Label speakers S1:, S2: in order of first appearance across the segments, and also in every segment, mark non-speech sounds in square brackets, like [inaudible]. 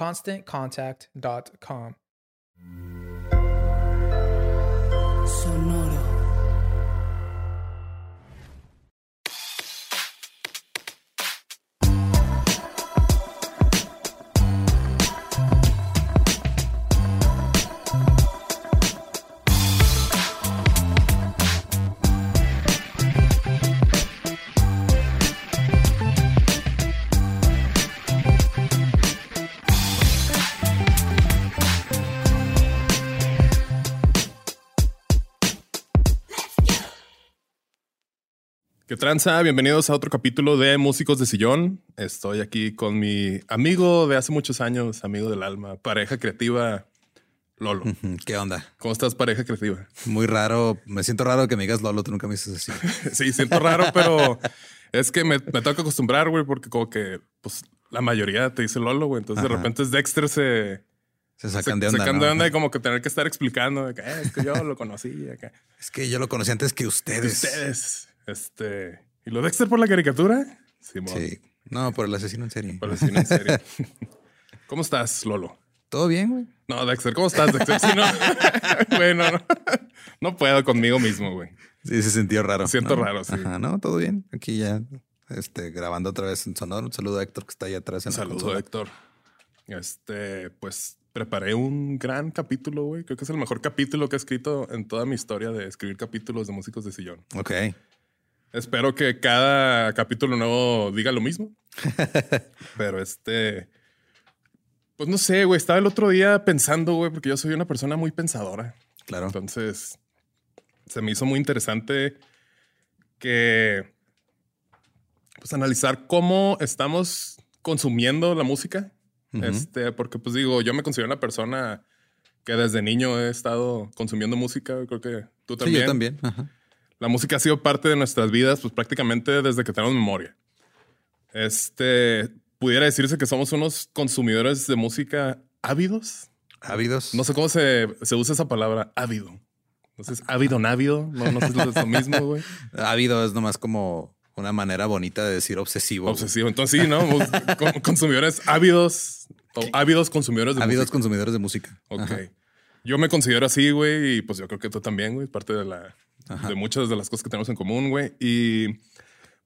S1: ConstantContact.com.
S2: tranza? Bienvenidos a otro capítulo de Músicos de Sillón. Estoy aquí con mi amigo de hace muchos años, amigo del alma, pareja creativa, Lolo. [laughs]
S3: ¿Qué onda?
S2: ¿Cómo estás, pareja creativa?
S3: Muy raro. Me siento raro que me digas Lolo. Tú nunca me dices así. [laughs]
S2: sí, siento raro, pero es que me, me tengo que acostumbrar, güey, porque como que pues, la mayoría te dice Lolo, güey. Entonces de repente es Dexter se...
S3: Se sacan de onda.
S2: Se sacan
S3: ¿no?
S2: de onda y como que tener que estar explicando de que "Eh, es que yo lo conocí. Acá.
S3: Es que yo lo conocí antes que
S2: De
S3: ustedes.
S2: ustedes. Este. ¿Y lo Dexter por la caricatura? Simón.
S3: Sí. No, por el asesino en serie.
S2: Por decir en serio. [laughs] ¿Cómo estás, Lolo?
S3: Todo bien, güey.
S2: No, Dexter, ¿cómo estás, Dexter? Sí, no. [laughs] Güey, no, no. Puedo conmigo mismo, güey.
S3: Sí, se sintió raro.
S2: Siento
S3: ¿no?
S2: raro, sí.
S3: Ajá, no, todo bien. Aquí ya este, grabando otra vez en Sonoro. Un saludo a Héctor que está ahí atrás en la
S2: Saludos,
S3: consola.
S2: Héctor. Este, pues preparé un gran capítulo, güey. Creo que es el mejor capítulo que he escrito en toda mi historia de escribir capítulos de músicos de sillón.
S3: Ok.
S2: Espero que cada capítulo nuevo diga lo mismo. [laughs] Pero este. Pues no sé, güey. Estaba el otro día pensando, güey, porque yo soy una persona muy pensadora.
S3: Claro.
S2: Entonces, se me hizo muy interesante que. Pues analizar cómo estamos consumiendo la música. Este, porque, pues digo, yo me considero una persona que desde niño he estado consumiendo música. Creo que tú
S3: Sí,
S2: también.
S3: yo también. Ajá.
S2: La música ha sido parte de nuestras vidas, pues prácticamente desde que tenemos memoria. Este, pudiera decirse que somos unos consumidores de música ávidos.
S3: Ávidos.
S2: No sé cómo se, se usa esa palabra, ávido. Entonces, ávido, návido. No, no sé si es lo mismo, güey. [laughs]
S3: Ávido es nomás como una manera bonita de decir obsesivo. güey.
S2: Obsesivo. Entonces, sí, ¿no? Con- consumidores ávidos o ávidos consumidores de
S3: Ávidos
S2: música.
S3: consumidores de música.
S2: Ok.
S3: Ajá.
S2: Yo me considero así, güey, y pues yo creo que tú también, güey, parte de la
S3: Ajá.
S2: de muchas de las cosas que tenemos en común, güey. Y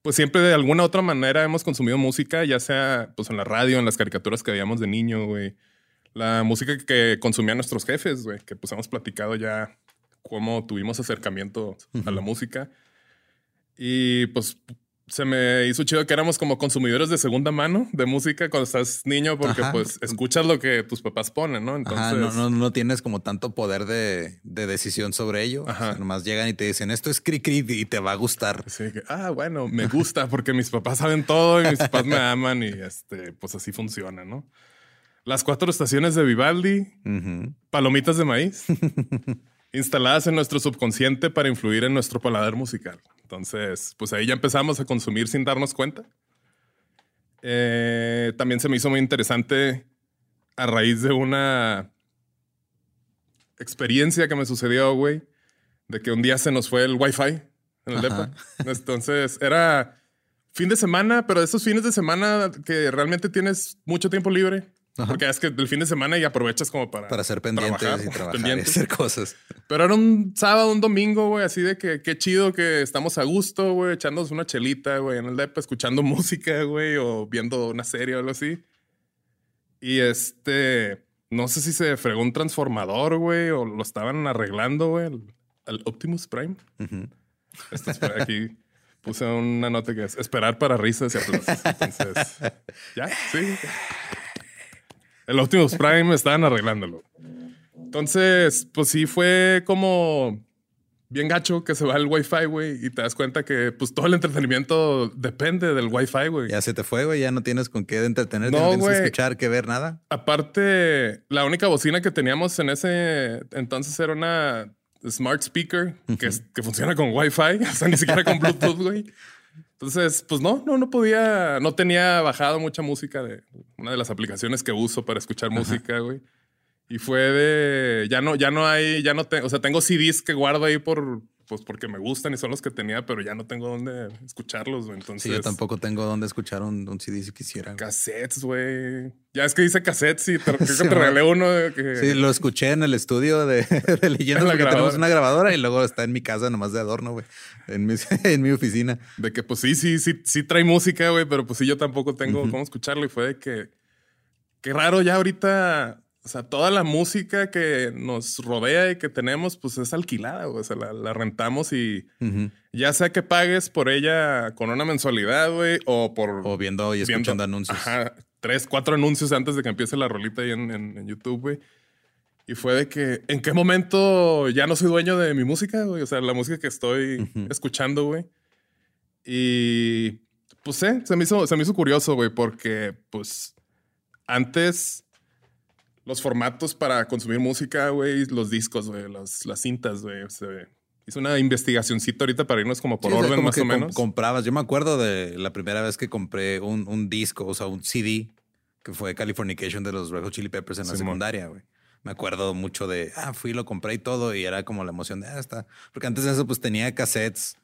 S2: pues siempre de alguna u otra manera hemos consumido música, ya sea pues en la radio, en las caricaturas que veíamos de niño, güey. La música que consumían nuestros jefes, güey, que pues hemos platicado ya cómo tuvimos acercamiento a la música. Y pues se me hizo chido que éramos como consumidores de segunda mano de música cuando estás niño, porque
S3: Ajá.
S2: pues escuchas lo que tus papás ponen, ¿no? Entonces,
S3: Ajá, no, no, no tienes como tanto poder de, de decisión sobre ello.
S2: Ajá.
S3: O sea, nomás llegan y te dicen esto es cri cri y te va a gustar.
S2: así que, ah, bueno, me gusta porque mis papás saben todo y mis papás me aman y este, pues así funciona, ¿no? Las cuatro estaciones de Vivaldi, palomitas de maíz, [laughs] instaladas en nuestro subconsciente para influir en nuestro paladar musical. Entonces, pues ahí ya empezamos a consumir sin darnos cuenta. Eh, también se me hizo muy interesante a raíz de una experiencia que me sucedió, güey, de que un día se nos fue el wifi en el depa. [laughs] Entonces, era fin de semana, pero esos fines de semana que realmente tienes mucho tiempo libre.
S3: Ajá.
S2: Porque es que el fin de semana y aprovechas como para,
S3: Para ser pendientes
S2: trabajar,
S3: y trabajar [laughs]
S2: pendientes.
S3: y hacer cosas.
S2: Pero era un sábado, un domingo, güey, así de que qué chido que estamos a gusto, güey, echándonos una chelita, güey, en el depa, escuchando [laughs] música, güey, o viendo una serie o algo así. Y este, no sé si se fregó un transformador, güey, o lo estaban arreglando, güey, al, Optimus Prime.
S3: Ujú.
S2: Esto es por aquí. Puse una nota que es esperar para risas y aplausos. [laughs] Entonces, ya, sí. El Optimus Prime estaban arreglándolo. Entonces, pues sí fue como bien gacho que se va el Wi-Fi, güey, y te das cuenta que pues todo el entretenimiento depende del Wi-Fi, güey.
S3: Ya se te fue, güey. Ya no tienes con qué entretenerte,
S2: No,
S3: no, tienes que escuchar, que ver nada.
S2: Aparte, la única bocina que teníamos en ese entonces era una smart speaker que, es- que funciona con Wi-Fi, [laughs] o sea, ni siquiera con Bluetooth, güey. Entonces, pues no, no, no podía, no tenía bajado mucha música de una de las aplicaciones que uso para escuchar música, güey. Y fue de, ya no, ya no hay, ya no tengo, o sea, tengo CDs que guardo ahí por, pues porque me gustan y son los que tenía, pero ya no tengo dónde escucharlos, güey. Entonces,
S3: Sí, yo tampoco tengo dónde escuchar un, un CD si quisiera. güey.
S2: Cassettes, güey. Ya es que dice cassettes y te, creo que
S3: Sí,
S2: te regalé uno que...
S3: Sí, lo escuché en el estudio de, [laughs] de leyendas porque tenemos
S2: grabadora.
S3: una grabadora y luego está en mi casa nomás de adorno, güey. En mi, [laughs] en mi oficina.
S2: De que pues sí, sí, sí, sí trae música, güey, pero pues sí, yo tampoco tengo cómo escucharlo. Y fue de que, qué raro ya ahorita, o sea, toda la música que nos rodea y que tenemos, pues es alquilada, güey. O sea, la, la rentamos y ya sea que pagues por ella con una mensualidad, güey, o por...
S3: O viendo y
S2: viendo-
S3: escuchando anuncios.
S2: Ajá, tres, cuatro anuncios antes de que empiece la rolita ahí en, en- en YouTube, güey. Y fue de que, ¿en qué momento ya no soy dueño de mi música, güey? O sea, la música que estoy escuchando, güey. Y pues sé, se me hizo, se me hizo curioso, güey, porque pues antes los formatos para consumir música, güey, los discos, güey, las, las cintas, güey. hice una investigacioncita ahorita para irnos como por
S3: Sí, o sea,
S2: orden
S3: como
S2: más o
S3: com-
S2: menos.
S3: comprabas. Yo me acuerdo de la primera vez que compré un, un disco, o sea, un CD, que fue Californication de los Red Hot Chili Peppers en la
S2: Simón.
S3: secundaria, güey. Me acuerdo mucho de, ah, fui, lo compré y todo, y era como la emoción de, ah, está. Porque antes de eso, pues tenía cassettes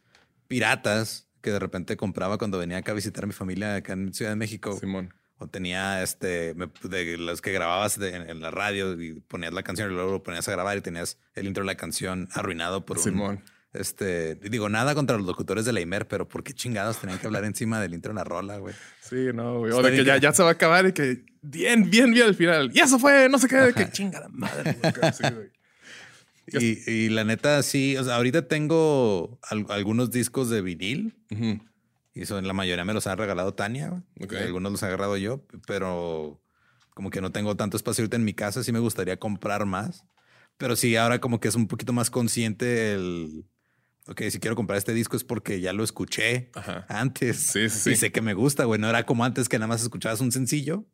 S3: piratas que de repente compraba cuando venía acá a visitar a mi familia acá en Ciudad de México.
S2: Simón.
S3: O tenía este, me- de los que grababas de- en, en la radio y ponías la canción y luego lo ponías a grabar y tenías el intro de la canción arruinado por un,
S2: Simón.
S3: este, digo, nada contra los locutores de la IMER, pero ¿por qué chingados tenían que hablar encima del intro de la rola, güey?
S2: Sí, no, güey. O de que ya, ya se va a acabar y que bien, bien, bien al final. Y eso fue, no sé qué, que chinga la madre. güey. Sí, güey. [laughs]
S3: Y, y la neta, sí, o sea, ahorita tengo al- algunos discos de vinil
S2: Ujú.
S3: Y son, la mayoría me los ha regalado Tania, güey.
S2: Ok.
S3: Y algunos los he agarrado yo, pero como que no tengo tanto espacio ahorita en mi casa, sí me gustaría comprar más. Pero sí, ahora como que es un poquito más consciente el... Ok, si quiero comprar este disco es porque ya lo escuché
S2: Ajá.
S3: antes.
S2: Sí, sí, sí.
S3: Y sé que me gusta, güey. No era como antes que nada más escuchabas un sencillo.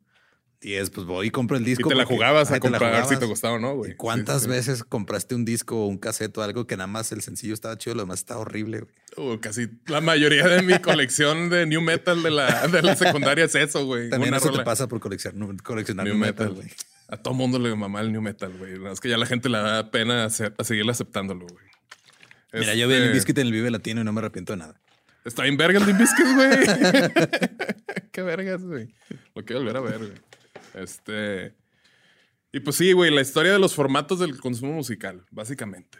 S3: Y es, pues voy y compro el
S2: Y
S3: disco.
S2: te la jugabas a comprar si te o no, güey.
S3: ¿Y ¿Cuántas
S2: Sí, sí.
S3: veces compraste un disco o un cassette o algo que nada más el sencillo estaba chido, lo demás estaba horrible, güey?
S2: Uh, casi la mayoría de mi colección de new metal de la, de la secundaria es eso, güey.
S3: También
S2: Una
S3: eso te
S2: rola.
S3: pasa por coleccionar, coleccionar
S2: New metal.
S3: güey.
S2: A todo mundo le mamá el new metal, güey. Es que ya la gente le da pena hacer- a seguirle aceptándolo, güey.
S3: Mira, yo vi el
S2: Este,
S3: Biscuit en el Vive Latino y no me arrepiento de nada.
S2: Está en verga el Bizkit, güey. [laughs] Qué vergas, güey. Lo quiero volver a ver, güey. Este. Y pues sí, güey, la historia de los formatos del consumo musical, básicamente.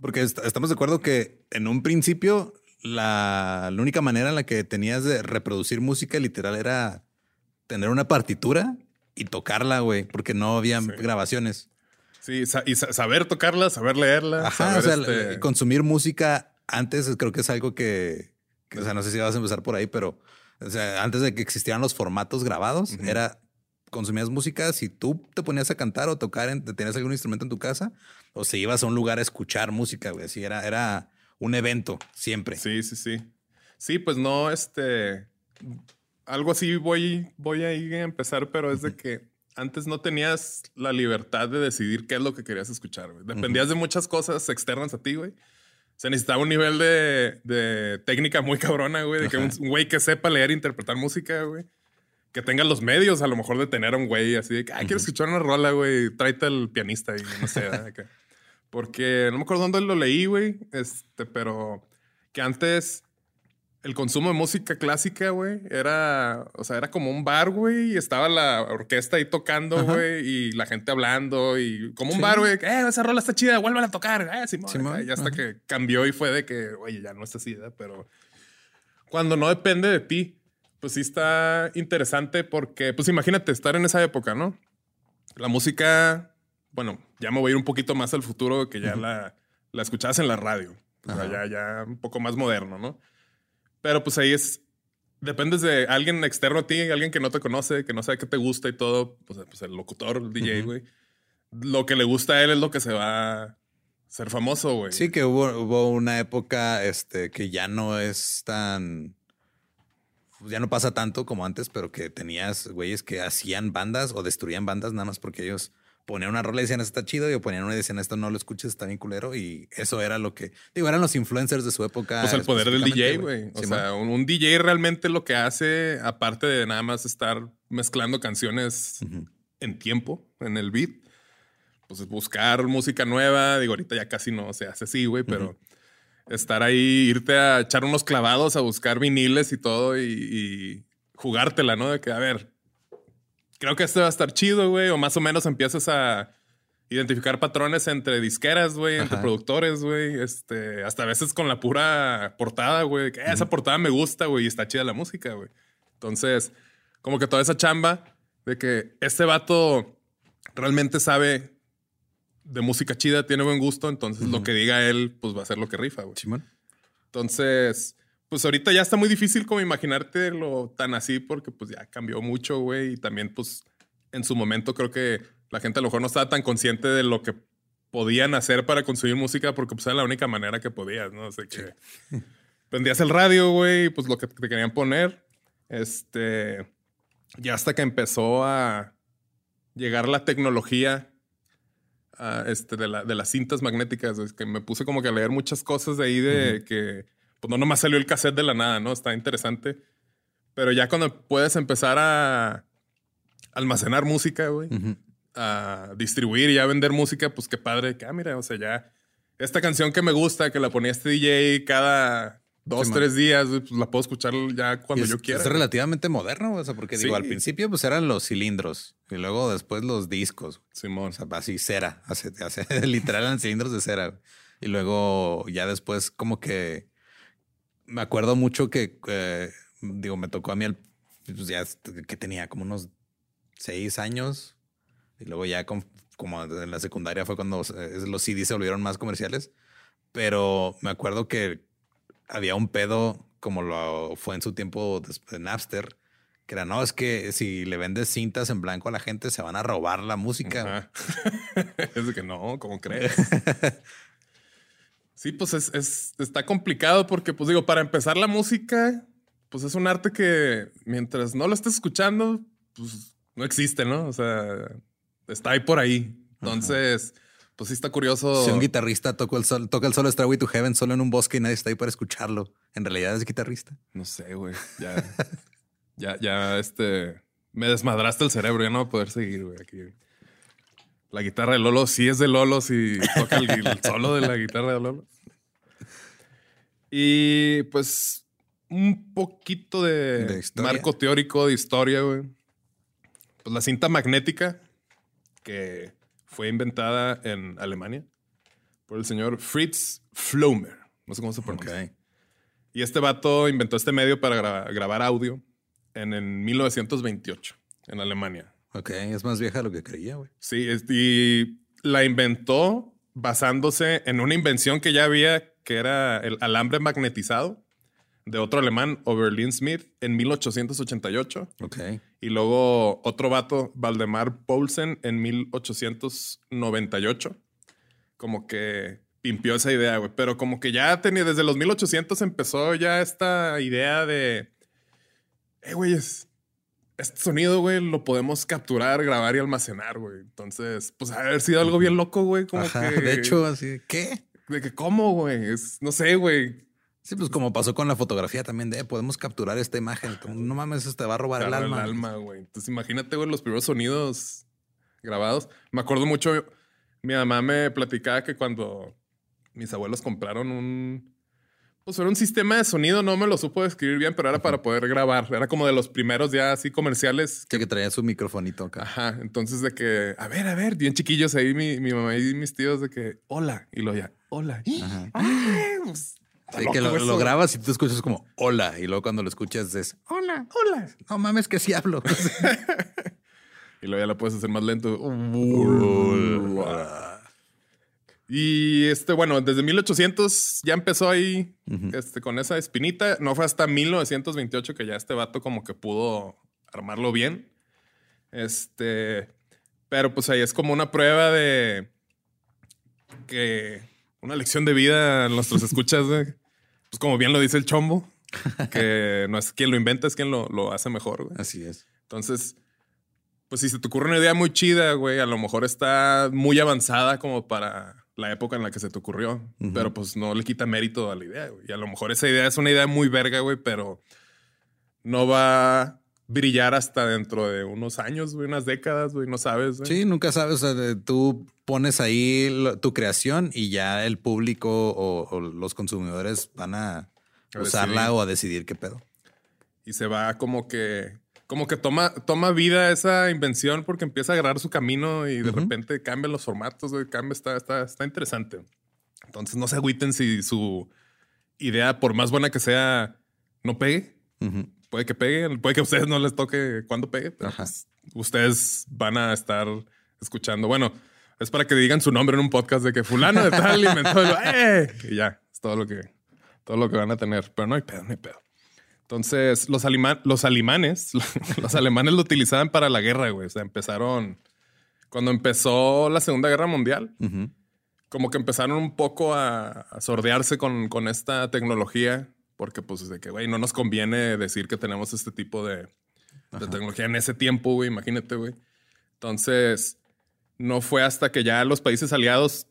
S3: Porque est- estamos de acuerdo que en un principio la, la única manera en la que tenías de reproducir música literal era tener una partitura y tocarla, güey, porque no había
S2: Sí.
S3: grabaciones.
S2: Sí, sa- y sa- saber tocarla, saber leerla.
S3: Ajá,
S2: saber,
S3: o sea,
S2: este,
S3: consumir música antes creo que es algo que, o sea, no sé si vas a empezar por ahí, pero o sea, antes de que existieran los formatos grabados, era consumías música si tú te ponías a cantar o tocar, en, tenías algún instrumento en tu casa, o si ibas a un lugar a escuchar música, güey. Así era, era un evento siempre.
S2: Sí, sí, sí. Sí, pues no, este, algo así voy, voy a ir a empezar, pero es de que antes no tenías la libertad de decidir qué es lo que querías escuchar, güey. Dependías de muchas cosas externas a ti, güey. Se necesitaba un nivel de, técnica muy cabrona, güey. De que un, güey que sepa leer e interpretar música, güey. Que tenga los medios, a lo mejor, de tener a un güey así de que, quiero escuchar una rola, güey. Tráete al pianista y no sé. Porque no me acuerdo dónde lo leí, güey. Este, pero que antes el consumo de música clásica, güey, era, o sea, era como un bar, güey, y estaba la orquesta ahí tocando, güey, y la gente hablando, y como un bar, güey, eh, esa rola está chida, vuélvala a tocar, eh, Simón. Y hasta que cambió y fue de que, oye, ya no está así, pero cuando no depende de ti, pues sí está interesante porque, pues imagínate estar en esa época, ¿no? La música, bueno, ya me voy a ir un poquito más al futuro, que ya la, la escuchabas en la radio, o sea, ya, ya un poco más moderno, ¿no? Pero pues ahí es. Dependes de alguien externo a ti, alguien que no te conoce, que no sabe qué te gusta y todo. Pues, pues el locutor, el DJ, güey. Lo que le gusta a él es lo que se va a ser famoso, güey.
S3: Sí, que hubo, hubo una época este, que ya no es tan ya no pasa tanto como antes, pero que tenías güeyes que hacían bandas o destruían bandas nada más porque ellos ponían una rola y decían, esto está chido, y ponían una y decían, esto no lo escuches, está bien culero. Y eso era lo que, digo, eran los influencers de su época.
S2: Pues el poder del DJ, güey. O sea, un, DJ realmente lo que hace, aparte de nada más estar mezclando canciones en tiempo, en el beat, pues es buscar música nueva. Digo, ahorita ya casi no se hace así, güey, pero estar ahí, irte a echar unos clavados a buscar viniles y todo y, y jugártela, ¿no? De que, a ver, creo que este va a estar chido, güey. O más o menos empiezas a identificar patrones entre disqueras, güey, entre productores, güey. Este, hasta a veces con la pura portada, güey. Que esa portada me gusta, güey, y está chida la música, güey. Entonces, como que toda esa chamba de que este vato realmente sabe de música chida, tiene buen gusto, entonces lo que diga él, pues va a ser lo que rifa, güey. Entonces, pues ahorita ya está muy difícil como imaginarte lo tan así porque pues ya cambió mucho, güey. Y también pues en su momento creo que la gente a lo mejor no estaba tan consciente de lo que podían hacer para consumir música porque pues era la única manera que podías, ¿no? Sea que [laughs] prendías el radio, güey, pues lo que te querían poner. Este, ya hasta que empezó a llegar la tecnología este, de, la, de las cintas magnéticas, es que me puse como que a leer muchas cosas de ahí de que pues no nomás salió el cassette de la nada, ¿no? Está interesante. Pero ya cuando puedes empezar a almacenar música, güey, a distribuir y a vender música, pues qué padre. Que, ah, mira, o sea, ya esta canción que me gusta, que la ponía este DJ cada dos, tres días, pues la puedo escuchar ya cuando yo quiera.
S3: Es relativamente moderno, o sea, porque digo, al principio pues eran los cilindros y luego después los discos.
S2: Simón.
S3: O sea, así cera, hace, [laughs] literal eran cilindros de cera. Y luego ya después como que me acuerdo mucho que, eh, digo, me tocó a mí el, pues ya que tenía como unos seis años y luego ya como en la secundaria fue cuando eh, los CDs se volvieron más comerciales, pero me acuerdo que había un pedo como lo fue en su tiempo de Napster, que era, no, es que si le vendes cintas en blanco a la gente se van a robar la música. [laughs]
S2: es de que no, ¿cómo crees? [laughs] Sí, pues es, está complicado porque, pues digo, para empezar la música, pues es un arte que mientras no lo estés escuchando, pues no existe, ¿no? O sea, está ahí por ahí. Entonces, pues sí está curioso.
S3: Si un guitarrista toca el, sol, toca el solo Stairway to Heaven solo en un bosque y nadie está ahí para escucharlo, ¿en realidad es guitarrista?
S2: No sé, güey. Ya, ya, ya, este, me desmadraste el cerebro, ya no voy a poder seguir, güey, aquí. La guitarra de Lolo sí es de Lolo, si toca el, el solo de la guitarra de Lolo. Y pues un poquito de, marco teórico de historia, güey. Pues la cinta magnética, que fue inventada en Alemania por el señor Fritz Flomer. No sé cómo se pronuncia. Y este vato inventó este medio para grabar audio en, en 1928 en Alemania.
S3: Ok, es más vieja de lo que creía, güey.
S2: Sí, y la inventó basándose en una invención que ya había que era el alambre magnetizado, de otro alemán, Oberlin Smith, en 1888.
S3: Ok.
S2: Y luego otro vato, Valdemar Paulsen, en 1898. Como que pimpió esa idea, güey. Pero como que ya tenía, desde los 1800 empezó ya esta idea de, eh, güey, es- este sonido, güey, lo podemos capturar, grabar y almacenar, güey. Entonces, pues haber sido algo bien loco, güey. Como
S3: Ajá,
S2: que...
S3: de hecho, así, ¿qué?
S2: De que, ¿cómo, güey? Es- no sé, güey.
S3: Sí, pues como pasó con la fotografía también de "Eh, podemos capturar esta imagen. Como, no mames, este va a robar el alma.
S2: El alma, güey. Entonces, imagínate, güey, los primeros sonidos grabados. Me acuerdo mucho, mi mamá me platicaba que cuando mis abuelos compraron un. Pues era un sistema de sonido, no me lo supo describir bien, pero era para poder grabar. Era como de los primeros ya así comerciales.
S3: Que, que traía su microfonito acá.
S2: Ajá. Entonces, de que, a ver, a ver, bien chiquillos ahí, mi, mi mamá y mis tíos, de que, hola. Y lo ya, hola.
S3: Ajá.
S2: Ay, pues,
S3: Sí, que lo, grabas y tú escuchas como hola. Y luego cuando lo escuchas es
S2: Hola, hola.
S3: no mames que sí hablo. [laughs]
S2: Y luego ya la puedes hacer más lento. Y este, bueno, desde 1800 ya empezó ahí este, con esa espinita. No fue hasta 1928 que ya este vato como que pudo armarlo bien. Este, pero pues ahí es como una prueba de que una lección de vida a nuestros [laughs] escuchas. güey. Pues como bien lo dice el chombo, que no es quien lo inventa, es quien lo, lo hace mejor. güey.
S3: Así es.
S2: Entonces, pues si se te ocurre una idea muy chida, güey, a lo mejor está muy avanzada como para la época en la que se te ocurrió, pero pues no le quita mérito a la idea, güey. Y a lo mejor esa idea es una idea muy verga, güey, pero no va brillar hasta dentro de unos años, güey, unas décadas, güey, no sabes, güey.
S3: Sí, nunca sabes. o sea, de- tú pones ahí lo- tu creación y ya el público o, o los consumidores van a
S2: A
S3: usarla
S2: decidir.
S3: o a decidir qué pedo.
S2: Y se va como que, como que toma, toma vida esa invención porque empieza a agarrar su camino y de repente cambian los formatos, güey, cambia, está, está, está interesante. Entonces no se agüiten si su idea, por más buena que sea, no pegue. Puede que pegue, puede que a ustedes no les toque cuando pegue, pero pues, ustedes van a estar escuchando. Bueno, es para que digan su nombre en un podcast de que fulano de tal inventó [laughs] el- ¡Eh! y ya, es todo lo que todo lo que van a tener, pero no hay pedo, no hay pedo. Entonces, los, alima- los alemanes, [laughs] los alemanes lo utilizaban para la guerra, güey. O sea, empezaron cuando empezó la Segunda Guerra Mundial, como que empezaron un poco a, a sordearse con, con esta tecnología, porque pues de que, güey, no nos conviene decir que tenemos este tipo de, de tecnología en ese tiempo, güey, imagínate, güey. Entonces, no fue hasta que ya los países aliados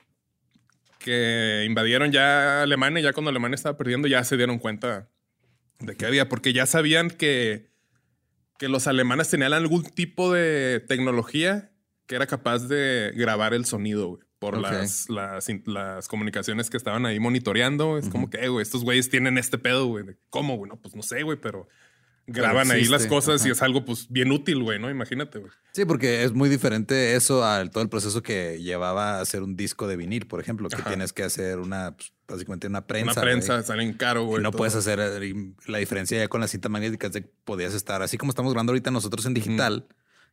S2: que invadieron ya Alemania, ya cuando Alemania estaba perdiendo, ya se dieron cuenta de que había, porque ya sabían que, que los alemanes tenían algún tipo de tecnología que era capaz de grabar el sonido, güey, por las, las, las comunicaciones que estaban ahí monitoreando. Es como que, eh, güey, estos güeyes tienen este pedo, güey. ¿Cómo, güey? No, pues no sé, güey, pero graban ahí las cosas y es algo, pues, bien útil, güey, ¿no? Imagínate, güey.
S3: Sí, porque es muy diferente eso al todo el proceso que llevaba a hacer un disco de vinil, por ejemplo, que
S2: Ajá.
S3: tienes que hacer una, pues, básicamente una prensa.
S2: Una prensa,
S3: güey.
S2: salen caro,
S3: Y
S2: güey.
S3: no
S2: todo.
S3: puedes hacer eh, la diferencia ya con la cinta magnética es de que podías estar así como estamos grabando ahorita nosotros en digital,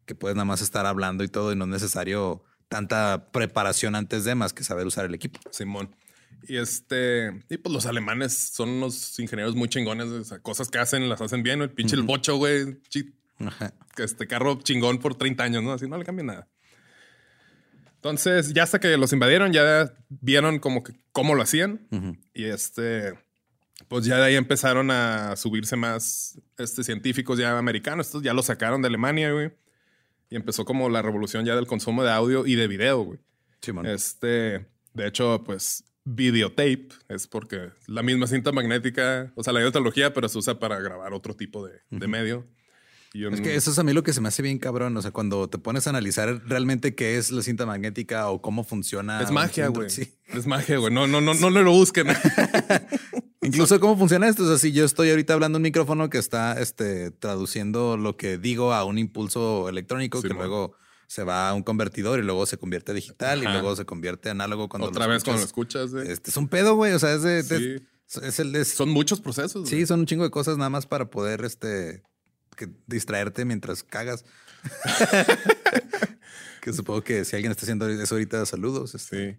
S3: que puedes nada más estar hablando y todo y no es necesario tanta preparación antes de más que saber usar el equipo.
S2: Simón. Y este, y pues los alemanes son unos ingenieros muy chingones, o sea, cosas que hacen, las hacen bien, ¿no? El pinche el bocho, güey,
S3: Ajá.
S2: que este carro chingón por 30 años, ¿no? Así no le cambia nada. Entonces, ya hasta que los invadieron, ya vieron como que cómo lo hacían. Y este, pues ya de ahí empezaron a subirse más este, científicos ya americanos. Estos ya lo sacaron de Alemania, güey. Y empezó como la revolución ya del consumo de audio y de video, güey.
S3: Simón.
S2: Este, de hecho, pues videotape es porque la misma cinta magnética, o sea, la misma tecnología, pero se usa para grabar otro tipo de, de medio. Y un-
S3: Es que eso es a mí lo que se me hace bien cabrón. O sea, cuando te pones a analizar realmente qué es la cinta magnética o cómo funciona.
S2: es magia, güey. [laughs]
S3: Sí.
S2: Es magia, güey. No, no, no, no lo busquen. [laughs]
S3: Incluso cómo funciona esto. O sea, si yo estoy ahorita hablando un micrófono que está este, traduciendo lo que digo a un impulso electrónico que luego se va a un convertidor y luego se convierte a digital y luego se convierte a análogo cuando
S2: Otra
S3: lo
S2: vez cuando lo
S3: escuchas.
S2: güey.
S3: Este es un pedo, güey. O sea, es de.
S2: Sí.
S3: es el de-
S2: Son muchos procesos.
S3: sí,
S2: güey.
S3: son un chingo de cosas nada más para poder este que distraerte mientras cagas. [laughs] [laughs] que supongo que si alguien está haciendo eso ahorita, saludos. este.
S2: Sí.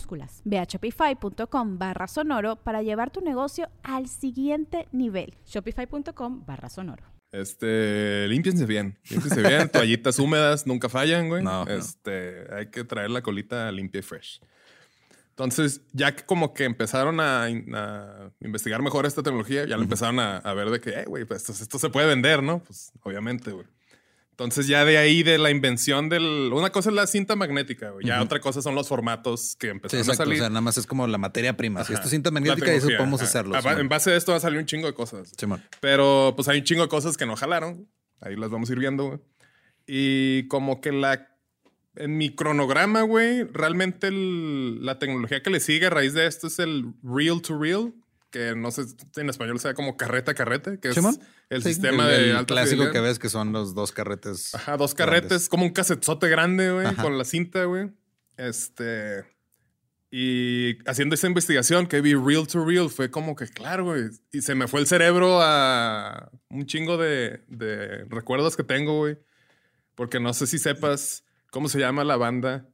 S4: Ve a shopify.com barra sonoro para llevar tu negocio al siguiente nivel. Shopify.com barra sonoro.
S2: Este, límpiense bien, límpiense bien, [laughs] toallitas húmedas nunca fallan, güey.
S3: No, no.
S2: Este, hay que traer la colita limpia y fresh. Entonces, ya que como que empezaron a, a investigar mejor esta tecnología, ya lo empezaron a, a ver de que, eh, güey, pues esto, esto se puede vender, ¿no? Pues obviamente, güey. Entonces ya de ahí de la invención del... Una cosa es la cinta magnética, güey. Ya
S3: Ujú.
S2: otra cosa son los formatos que
S3: Sí,
S2: empezaron
S3: exacto.
S2: a salir.
S3: O sea, nada más es como la materia prima. Si
S2: Ajá.
S3: esto es cinta magnética, eso podemos hacerlo.
S2: En base a esto va a salir un chingo de cosas.
S3: Simón.
S2: Pero pues hay un chingo de cosas que no jalaron. Ahí las vamos a ir viendo, güey. Y como que la... En mi cronograma, güey, realmente el- la tecnología que le sigue a raíz de esto es el real to real, que no sé si en español sea como carreta a carreta, que es el
S3: Sí,
S2: sistema
S3: el-
S2: de
S3: el
S2: alta
S3: clásico
S2: fidelidad.
S3: que ves que son los dos carretes.
S2: Ajá, dos
S3: grandes.
S2: carretes, como un casetzote grande, güey, con la cinta, güey. Este. Y haciendo esa investigación que vi real to real, fue como que, claro, güey. Y se me fue el cerebro a un chingo de, de recuerdos que tengo, güey. Porque no sé si sepas cómo se llama la banda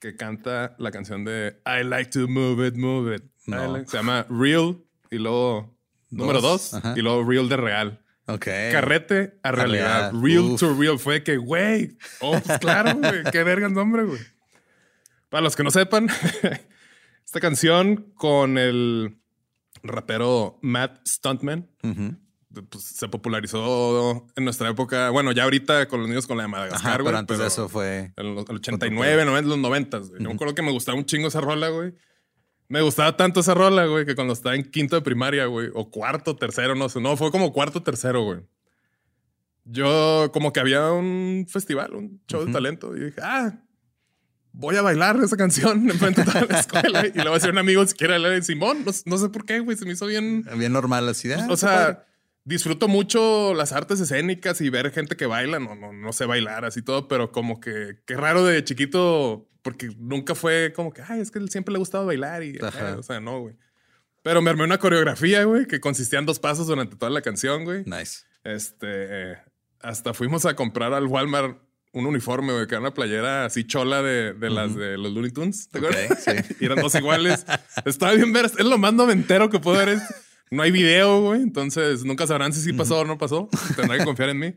S2: que canta la canción de I like to move it, move it.
S3: No.
S2: like- Se llama Real y luego número dos
S3: Ajá.
S2: y luego Real de Real.
S3: Ok.
S2: Carrete a realidad.
S3: realidad.
S2: Real
S3: Uf.
S2: to real. Fue que, güey. Oh, pues claro, güey. [laughs] Qué verga el nombre, güey. Para los que no sepan, [laughs] esta canción con el rapero Matt Stuntman. Pues, se popularizó en nuestra época. Bueno, ya ahorita con los niños con la de Madagascar,
S3: Ajá,
S2: güey.
S3: pero antes de eso fue.
S2: En los- el 89, 90, los 90, güey. Yo me acuerdo que me gustaba un chingo esa rola, güey. Me gustaba tanto esa rola, güey, que cuando estaba en quinto de primaria, güey, o cuarto, tercero, no sé. No, fue como cuarto, tercero, güey. Yo, como que había un festival, un show de
S3: Ujú.
S2: talento, y dije, ah, voy a bailar esa canción enfrente de toda la escuela. y le voy a decir a un amigo si quiere hablar de Simón. No, no sé por qué, güey, se me hizo bien.
S3: Bien normal así. de, ah,
S2: O sea, disfruto mucho las artes escénicas y ver gente que baila. No, no, no sé bailar así todo, pero como que qué raro de chiquito, porque nunca fue como que, ay, es que él siempre le ha gustado bailar y,
S3: Ajá.
S2: eh, o sea, no, güey. Pero me armé una coreografía, güey, que consistía en dos pasos durante toda la canción, güey.
S3: Nice.
S2: Este, hasta fuimos a comprar al Walmart un uniforme, güey, que era una playera así chola de, de las
S3: Ujú.
S2: de los Looney Tunes, ¿te acuerdas?
S3: sí. [laughs]
S2: y eran dos iguales. Estaba bien ver, es lo más noventero que puedo ver. Es, no hay video, güey, entonces nunca sabrán si sí pasó o no pasó. Tendrán que confiar en mí.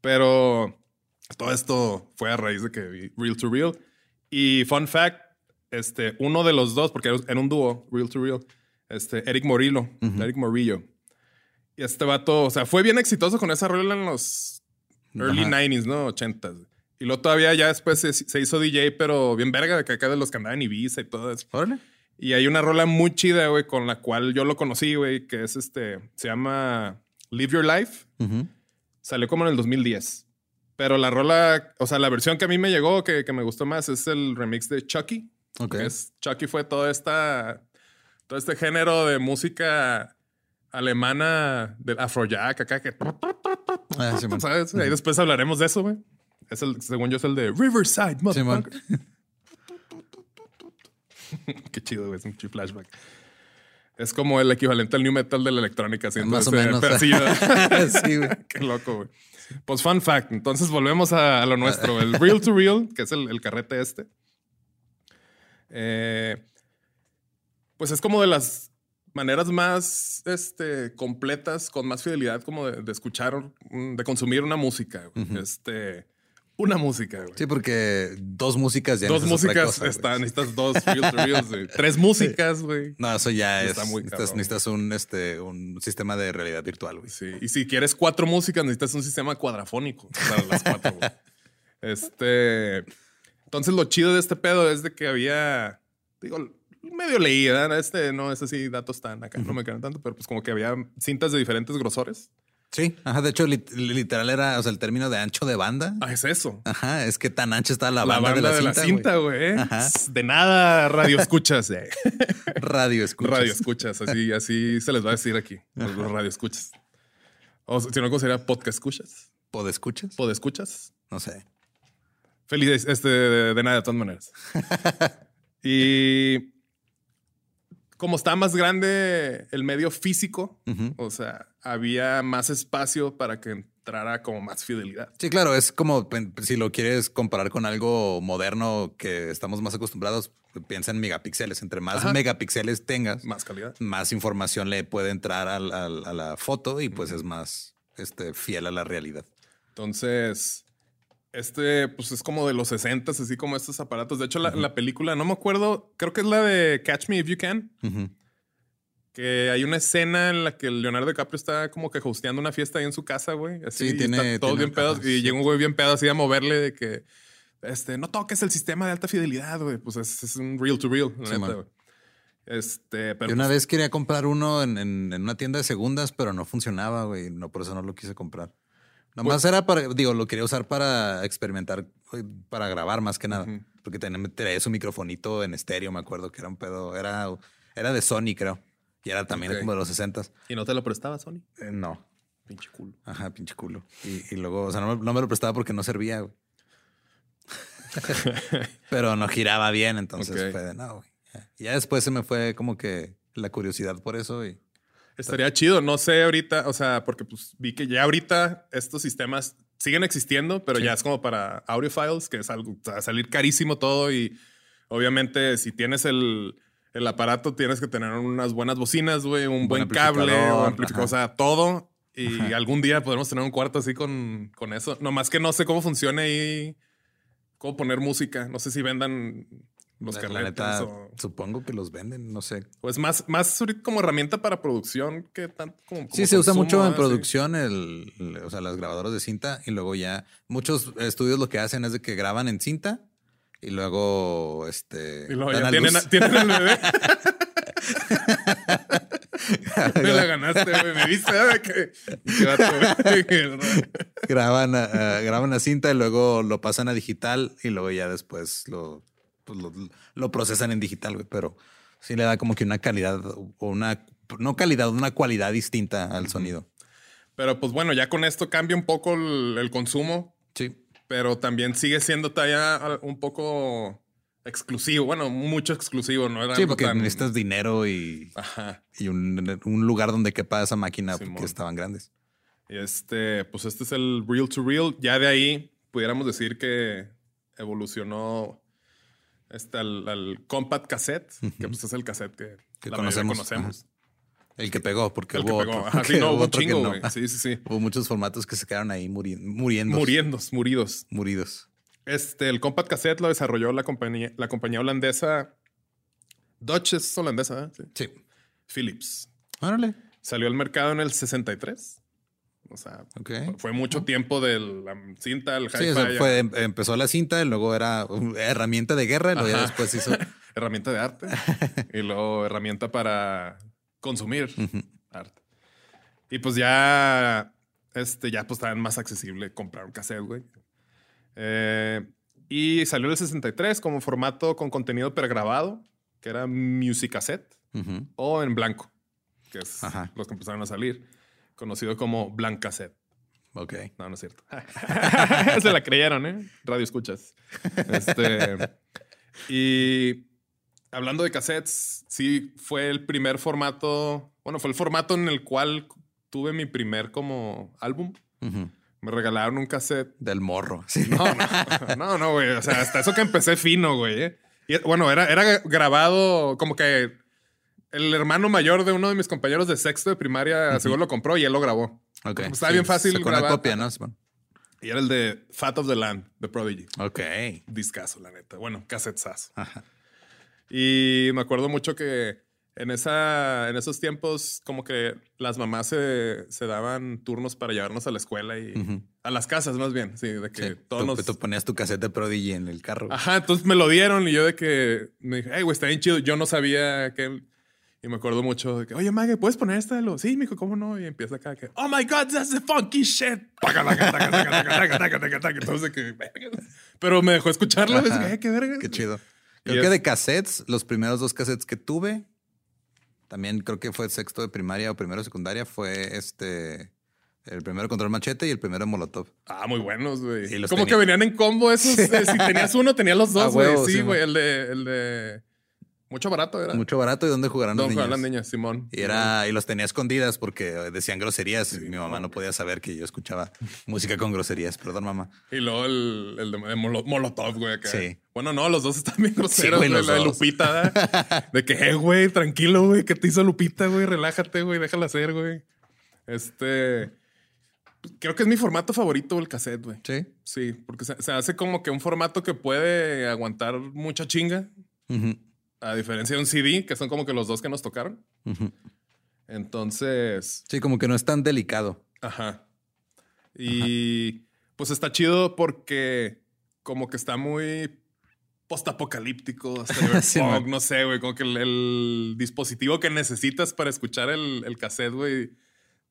S2: Pero todo esto fue a raíz de que vi Real to Real. Y fun fact, este, uno de los dos, porque era un dúo, Real to Real, este, Eric Morillo. Eric Morillo. Y este vato, o sea, fue bien exitoso con esa rola en los early
S3: Ajá.
S2: 90s, ¿no? 80s. Y luego todavía ya después se, se hizo DJ, pero bien verga, de que acá de los que andaban Ibiza y todo eso.
S3: Órale.
S2: Y hay una rola muy chida, güey, con la cual yo lo conocí, güey, que es este, se llama Live Your Life.
S3: Ujú.
S2: Salió como en el 2010. Pero la rola, o sea, la versión que a mí me llegó, que, que me gustó más, es el remix de Chucky.
S3: Ok.
S2: Que es, Chucky fue toda esta, todo este género de música alemana del Afrojack acá que
S3: Ah, Simón.
S2: ¿sabes? Ahí después hablaremos de eso, güey. Es el, según yo, es el de Riverside, motherfucker. [laughs] Qué chido, güey. Es un flashback. Es como el equivalente al new metal de la electrónica. siento
S3: Más o menos.
S2: pedacillo. [laughs]
S3: Sí, güey. [laughs]
S2: Qué loco, güey. Pues fun fact. Entonces volvemos a, a lo nuestro. El real to real, que es el, el carrete este. Eh, pues es como de las maneras más este, completas, con más fidelidad, como de, de escuchar, mm, de consumir una música. Este, una música, güey.
S3: Sí, porque dos músicas ya
S2: Dos músicas
S3: cosa,
S2: están, necesitas dos reels, güey. [laughs] Tres músicas, güey.
S3: No, eso ya
S2: Está
S3: es.
S2: muy
S3: necesitas, un, este, un sistema de realidad virtual, güey.
S2: Sí. Y si quieres cuatro músicas, necesitas un sistema cuadrafónico para las cuatro, güey. [laughs] Este. Entonces, lo chido de este pedo es de que había. Digo, medio leída. Este no es así, datos tan acá, no me quedan tanto, pero pues como que había cintas de diferentes grosores.
S3: Sí, ajá. De hecho, lit- literal era, o sea, el término de ancho de banda.
S2: Ah, es eso.
S3: Ajá, es que tan ancha está la
S2: La
S3: banda,
S2: banda
S3: de la cinta.
S2: cinta,
S3: güey.
S2: De nada, radio escuchas. eh. [laughs]
S3: Radio escuchas.
S2: Radio escuchas, así, así se les va a decir aquí. Los radio escuchas. O si no, ¿cómo sería? Podcast escuchas.
S3: ¿Pod escuchas?
S2: Pod escuchas.
S3: No sé.
S2: Feliz, este, de, de nada, de todas maneras. [laughs] y como está más grande el medio físico, o sea, había más espacio para que entrara como más fidelidad.
S3: Sí, claro, es como si lo quieres comparar con algo moderno que estamos más acostumbrados, piensa en megapíxeles. Entre más
S2: Ajá.
S3: megapíxeles tengas,
S2: Más calidad.
S3: más información le puede entrar a la foto y pues es más este, fiel a la realidad.
S2: Entonces, este, pues es como de los 60 así como estos aparatos. De hecho, la, la película, no me acuerdo, creo que es la de Catch Me If You Can, que hay una escena en la que Leonardo DiCaprio está como que hosteando una fiesta ahí en su casa, güey. Así,
S3: Sí,
S2: y
S3: tiene-
S2: está
S3: tiene-
S2: bien pedos.
S3: ajá,
S2: y llega un güey bien pedo así a moverle de que, este, no toques el sistema de alta fidelidad, güey. Pues es, es un real to real, la
S3: Sí,
S2: neta, güey. Este, pero
S3: Yo una
S2: pues,
S3: vez quería comprar uno en, en- en una tienda de segundas, pero no funcionaba, güey. No, por eso no lo quise comprar. Nomás
S2: Pues
S3: era para, digo, lo quería usar para experimentar, güey, para grabar más que nada. Porque tenía, traía su microfonito en estéreo, me acuerdo que era un pedo, era, era de Sony, creo. Y era también
S2: Ok.
S3: como de los 60
S2: ¿Y no te lo prestaba, Sony?
S3: no.
S2: Pinche culo.
S3: Ajá, pinche culo. Y, y luego, o sea, no, me- no me lo prestaba porque no servía, güey. [laughs] Pero no giraba bien, entonces fue de no, güey. Ya después se me fue como que la curiosidad por eso y
S2: Estaría chido, no sé ahorita, o sea, porque pues vi que ya ahorita estos sistemas siguen existiendo, pero
S3: Sí.
S2: ya es como para audiophiles, que es algo, o sea, salir carísimo todo y obviamente si tienes el, el aparato tienes que tener unas buenas bocinas, güey, un
S3: buen
S2: buen cable, un o sea, todo. Y algún día podremos tener un cuarto así con, con eso. Nomás que no sé cómo funciona ahí, cómo poner música. No sé si vendan los
S3: la, neta,
S2: o...
S3: supongo que los venden, no sé.
S2: Pues más, más como herramienta para producción que tanto como.
S3: Sí,
S2: como
S3: se usa mucho en producción, el, el- o sea, las grabadoras de cinta y luego ya muchos estudios lo que hacen es de que graban en cinta y luego este
S2: Sí. Y luego ya tienen, el bebé. [laughs] Me la ganaste, güey. Me viste, ¿eh? Que, [laughs]
S3: graban, a- a- graban la cinta y luego lo pasan a digital y luego ya después lo, pues lo, lo procesan en digital, güey. Pero sí le da como que una calidad o una, no calidad, una cualidad distinta al sonido.
S2: Pero pues bueno, ya con esto cambia un poco el, el consumo,
S3: Sí.
S2: pero también sigue siendo todavía un poco exclusivo. Bueno, mucho exclusivo, ¿no? Era
S3: Sí, porque
S2: tan-
S3: necesitas dinero y,
S2: Ajá.
S3: y un, un lugar donde quepa esa máquina
S2: Simón.
S3: porque estaban grandes.
S2: Este, pues este es el real to real. Ya de ahí pudiéramos decir que evolucionó este, al, al compact cassette, que pues es el cassette que,
S3: Que
S2: la
S3: conocemos,
S2: conocemos.
S3: El que pegó, porque
S2: El que
S3: hubo
S2: pegó.
S3: otro,
S2: Ajá, sí,
S3: que [laughs]
S2: no, hubo
S3: que
S2: chingo,
S3: no.
S2: güey. Sí, sí, sí.
S3: Hubo muchos formatos que se quedaron ahí muri- muriendo.
S2: Muriendos, muridos.
S3: Muridos.
S2: Este, el compact cassette lo desarrolló la compañía, la compañía holandesa. Dutch es holandesa, ¿eh? Sí.
S3: Sí.
S2: Philips.
S3: Órale.
S2: Salió al mercado en el 63. O sea,
S3: Ok.
S2: fue mucho tiempo de la cinta, el
S3: Sí,
S2: hi-fi.
S3: o sea, fue, em- empezó la cinta y luego era uh, herramienta de guerra y luego ya después hizo. [laughs]
S2: herramienta de arte [laughs] y luego herramienta para consumir arte. Y pues ya, este, ya pues estaba más accesible comprar un cassette, güey. Eh, y salió el 63 como formato con contenido pregrabado, que era music cassette
S3: Ujú.
S2: o en blanco, que es
S3: Ajá.
S2: los que empezaron a salir, conocido como blank cassette.
S3: Ok.
S2: No, no es cierto. [laughs] Se la creyeron, ¿eh? Radio escuchas. Este, y hablando de cassettes, sí fue el primer formato, bueno, fue el formato en el cual tuve mi primer como álbum. Me regalaron un cassette.
S3: Del morro. Sí. [laughs]
S2: No, no, no, no, güey. O sea, hasta eso que empecé fino, güey. ¿eh? Y bueno, era, era grabado como que el hermano mayor de uno de mis compañeros de sexto de primaria seguro lo compró y él lo grabó.
S3: Ok.
S2: Está bien fácil
S3: Sacó una
S2: grabar.
S3: copia, ¿no?
S2: Y era el de Fat of the Land, de Prodigy.
S3: Ok.
S2: Discaso, la neta. Bueno, cassetzazo. Y me acuerdo mucho que en, esa, en esos tiempos, como que las mamás se, se daban turnos para llevarnos a la escuela y a las casas, más bien. Sí, de que
S3: Sí,
S2: todos
S3: tú,
S2: nos.
S3: tú ponías tu cassette de Prodigy en el carro.
S2: Ajá, entonces me lo dieron y yo de que me dije, ay, güey, está bien chido. Yo no sabía que. Y me acuerdo mucho de que, oye, Maggie ¿puedes poner esta de los? Sí, mijo, ¿cómo no? Y empieza acá que, oh my God, that's the funky shit. Entonces, que, pero me dejó escucharla.
S3: Ajá,
S2: que, qué verga.
S3: Qué chido. Creo que de cassettes, los primeros dos cassettes que tuve, también creo que fue sexto de primaria o primero de secundaria, fue este. El primero control machete y el primero molotov.
S2: Ah, muy buenos, güey. Como que venían en combo esos. Si tenías uno, tenías los [laughs] dos, güey. Sí, güey. El de. El de mucho barato era.
S3: Mucho barato y dónde jugarán los
S2: Don
S3: niños.
S2: Juan, las niñas, Simón.
S3: Y era, y los tenía escondidas porque decían groserías y mi mamá no podía saber que yo escuchaba música con groserías. Perdón, mamá.
S2: Y luego el, el de, de Molo- Molotov, güey. acá.
S3: Sí.
S2: Bueno, no, los dos están bien groseros,
S3: güey,
S2: güey.
S3: los
S2: la de. Lupita. [laughs] De que, eh, güey, tranquilo, güey. ¿Qué te hizo Lupita, güey? Relájate, güey. Déjala hacer, güey. Este. Creo que es mi formato favorito, el cassette, güey.
S3: Sí.
S2: Sí, porque se, se hace como que un formato que puede aguantar mucha chinga. A diferencia de un CD, que son como que los dos que nos tocaron.
S3: ujú.
S2: Entonces,
S3: Sí, como que no es tan delicado.
S2: ajá. Y pues está chido porque como que está muy postapocalíptico, [laughs]
S3: Sí,
S2: no sé, güey, como que el, el dispositivo que necesitas para escuchar el, el cassette, güey,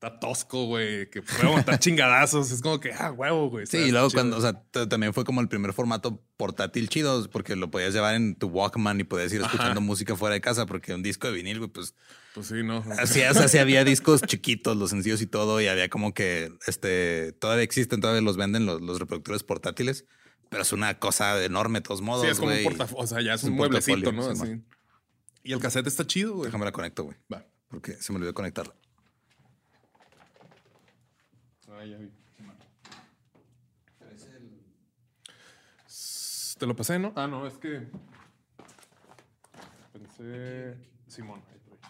S2: está tosco, güey, que puede aguantar [laughs] chingadazos. Es como que, ah, huevo, güey.
S3: Sí, y luego
S2: chido.
S3: cuando, o sea, también fue como el primer formato portátil chido, porque lo podías llevar en tu Walkman y podías ir
S2: Ajá.
S3: escuchando música fuera de casa, porque un disco de vinil, güey, pues
S2: Pues sí, no.
S3: así, o sea, sí había discos chiquitos, los sencillos y todo, y había como que, este, todavía existen, todavía los venden los, los reproductores portátiles, pero es una cosa enorme de todos modos,
S2: Sí, es como un
S3: güey.
S2: portafolio, o sea, ya es,
S3: Es
S2: un
S3: un
S2: mueblecito, ¿no?
S3: sí,
S2: Así. Y el cassette está chido, güey.
S3: Déjame la conecto, güey,
S2: Va.
S3: porque se me olvidó conectarla.
S2: Ah, ya vi. Te lo pasé, ¿no? Ah, no, es que. Pensé. Simón. ahí por ahí.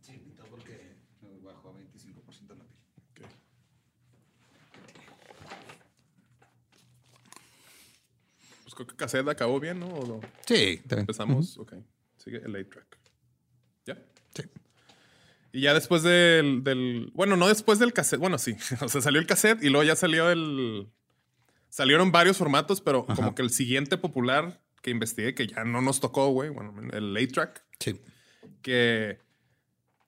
S3: Sí, porque bajó a 25% la pila.
S2: Ok. Pues creo que cassette acabó bien, ¿no? ¿O no?
S3: Sí.
S2: Empezamos. Ok. Sigue el A-track. ¿Ya? Y ya después del, del- Bueno, no después del cassette. Bueno, sí. [laughs] O sea, salió el cassette y luego ya salió el. Salieron varios formatos, pero
S3: Ajá.
S2: como que el siguiente popular que investigué, que ya no nos tocó, güey. Bueno, el A-track.
S3: Sí.
S2: Que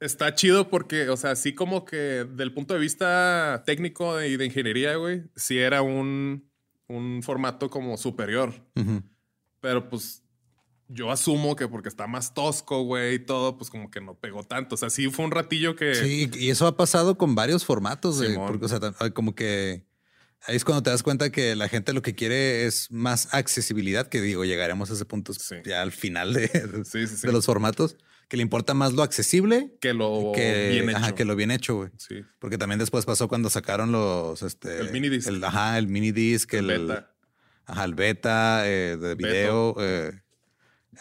S2: está chido porque, o sea, sí, como que del punto de vista técnico y de ingeniería, güey, sí era un, un formato como superior.
S3: Ujú.
S2: Pero pues yo asumo que porque está más tosco, güey, y todo, pues como que no pegó tanto. O sea, sí fue un ratillo que.
S3: Sí, y eso ha pasado con varios formatos. de- porque, o sea, como que ahí es cuando te das cuenta que la gente lo que quiere es más accesibilidad, que digo, llegaremos a ese punto
S2: Sí.
S3: ya al final de, de-
S2: Sí, sí, sí.
S3: de los formatos, que le importa más lo accesible
S2: que lo
S3: que,
S2: bien hecho.
S3: ajá, que lo bien hecho, güey.
S2: Sí.
S3: Porque también después pasó cuando sacaron los, este,
S2: El mini disc.
S3: el- ajá, el mini disc, el,
S2: El beta.
S3: ajá, el beta eh, de video, eh,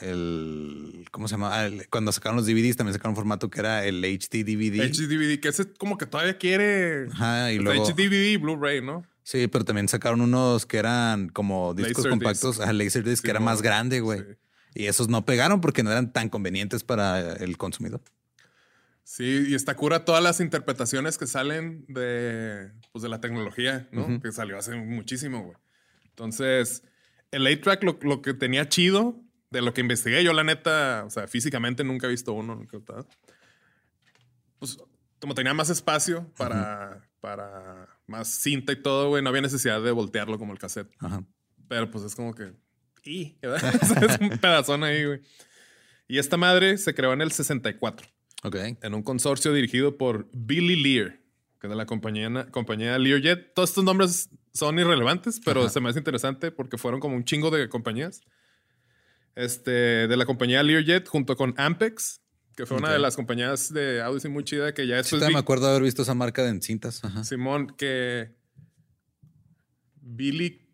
S3: el, ¿cómo se llama? El- cuando sacaron los DVDs también sacaron un formato que era el HD DVD.
S2: HDVD, que ese como que todavía quiere.
S3: Ajá, y luego.
S2: HDVD y Blu-ray, ¿no?
S3: Sí, pero también sacaron unos que eran como discos compactos, ajá, Laserdisc, que era más grande, güey.
S2: Sí.
S3: Y esos no pegaron porque no eran tan convenientes para el consumidor.
S2: Sí, y está cura todas las interpretaciones que salen de, pues, de la tecnología, ¿no? Que salió hace muchísimo, güey. Entonces, el A-Track lo, lo que tenía chido, de lo que investigué, yo la neta, o sea, físicamente nunca he visto uno, nunca he estado. Pues, como tenía más espacio para, para más cinta y todo, güey, no había necesidad de voltearlo como el cassette.
S3: Ajá.
S2: Pero pues es como que. Y, [laughs] es un pedazón ahí, güey. Y esta madre se creó en el 64
S3: Ok.
S2: en un consorcio dirigido por Billy Lear, que es de la compañía, compañía Learjet. Todos estos nombres son irrelevantes, pero
S3: Ajá.
S2: se me hace interesante porque fueron como un chingo de compañías. Este, de la compañía Learjet junto con Ampex, que fue una de las compañías de audio muy chida que ya
S3: Sí,
S2: después
S3: todavía me acuerdo haber visto esa marca de en cintas. Ajá.
S2: Simón, que Billy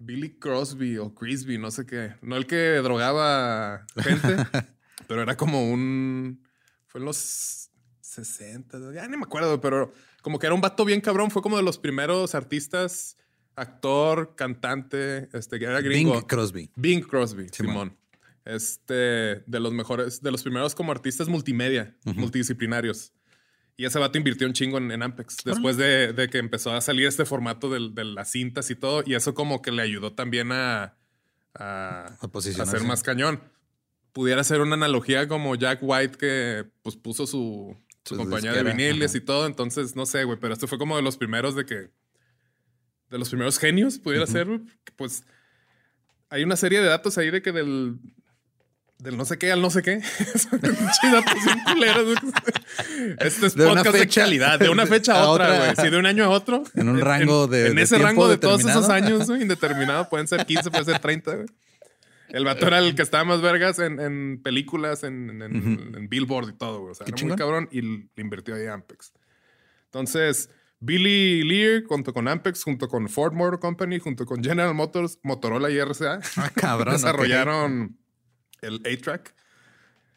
S2: Billy Crosby o Crisby, no sé qué. No el que drogaba gente, [laughs] pero era como un. Fue en los 60, ya ni me acuerdo, pero como que era un vato bien cabrón. Fue como de los primeros artistas, actor, cantante, este, que era gringo.
S3: Bing Crosby.
S2: Bing Crosby,
S3: Simón.
S2: Simón. Este, de los mejores, de los primeros como artistas multimedia, multidisciplinarios. Y ese vato invirtió un chingo en, en Ampex después de, de que empezó a salir este formato del- de, las cintas y todo. Y eso como que le ayudó también a, a,
S3: A
S2: ser más cañón. Pudiera ser una analogía como Jack White que pues puso su, su compañía de viniles
S3: ajá.
S2: y todo. Entonces, no sé, güey, pero esto fue como de los primeros de que... De los primeros genios, pudiera ser, güey, que, Pues hay una serie de datos ahí de que del... Del no sé qué al no sé qué. Son datos culeros. Este es
S3: De
S2: podcast de
S3: fecha-
S2: calidad. De una fecha a [laughs] otra, güey. Sí, de un año a otro.
S3: En un rango de-
S2: En
S3: de
S2: ese rango de todos esos años, güey, indeterminado. Pueden ser 15, pueden ser 30, güey. El vato era el que estaba más vergas en, en películas, en, en- en Billboard y todo, güey. O sea,
S3: Qué
S2: era muy cabrón y le invirtió ahí a Ampex. Entonces, Billy Lear, junto con Ampex, junto con Ford Motor Company, junto con General Motors, Motorola y RCA,
S3: Ah, cabrón. [laughs]
S2: desarrollaron el A-Track.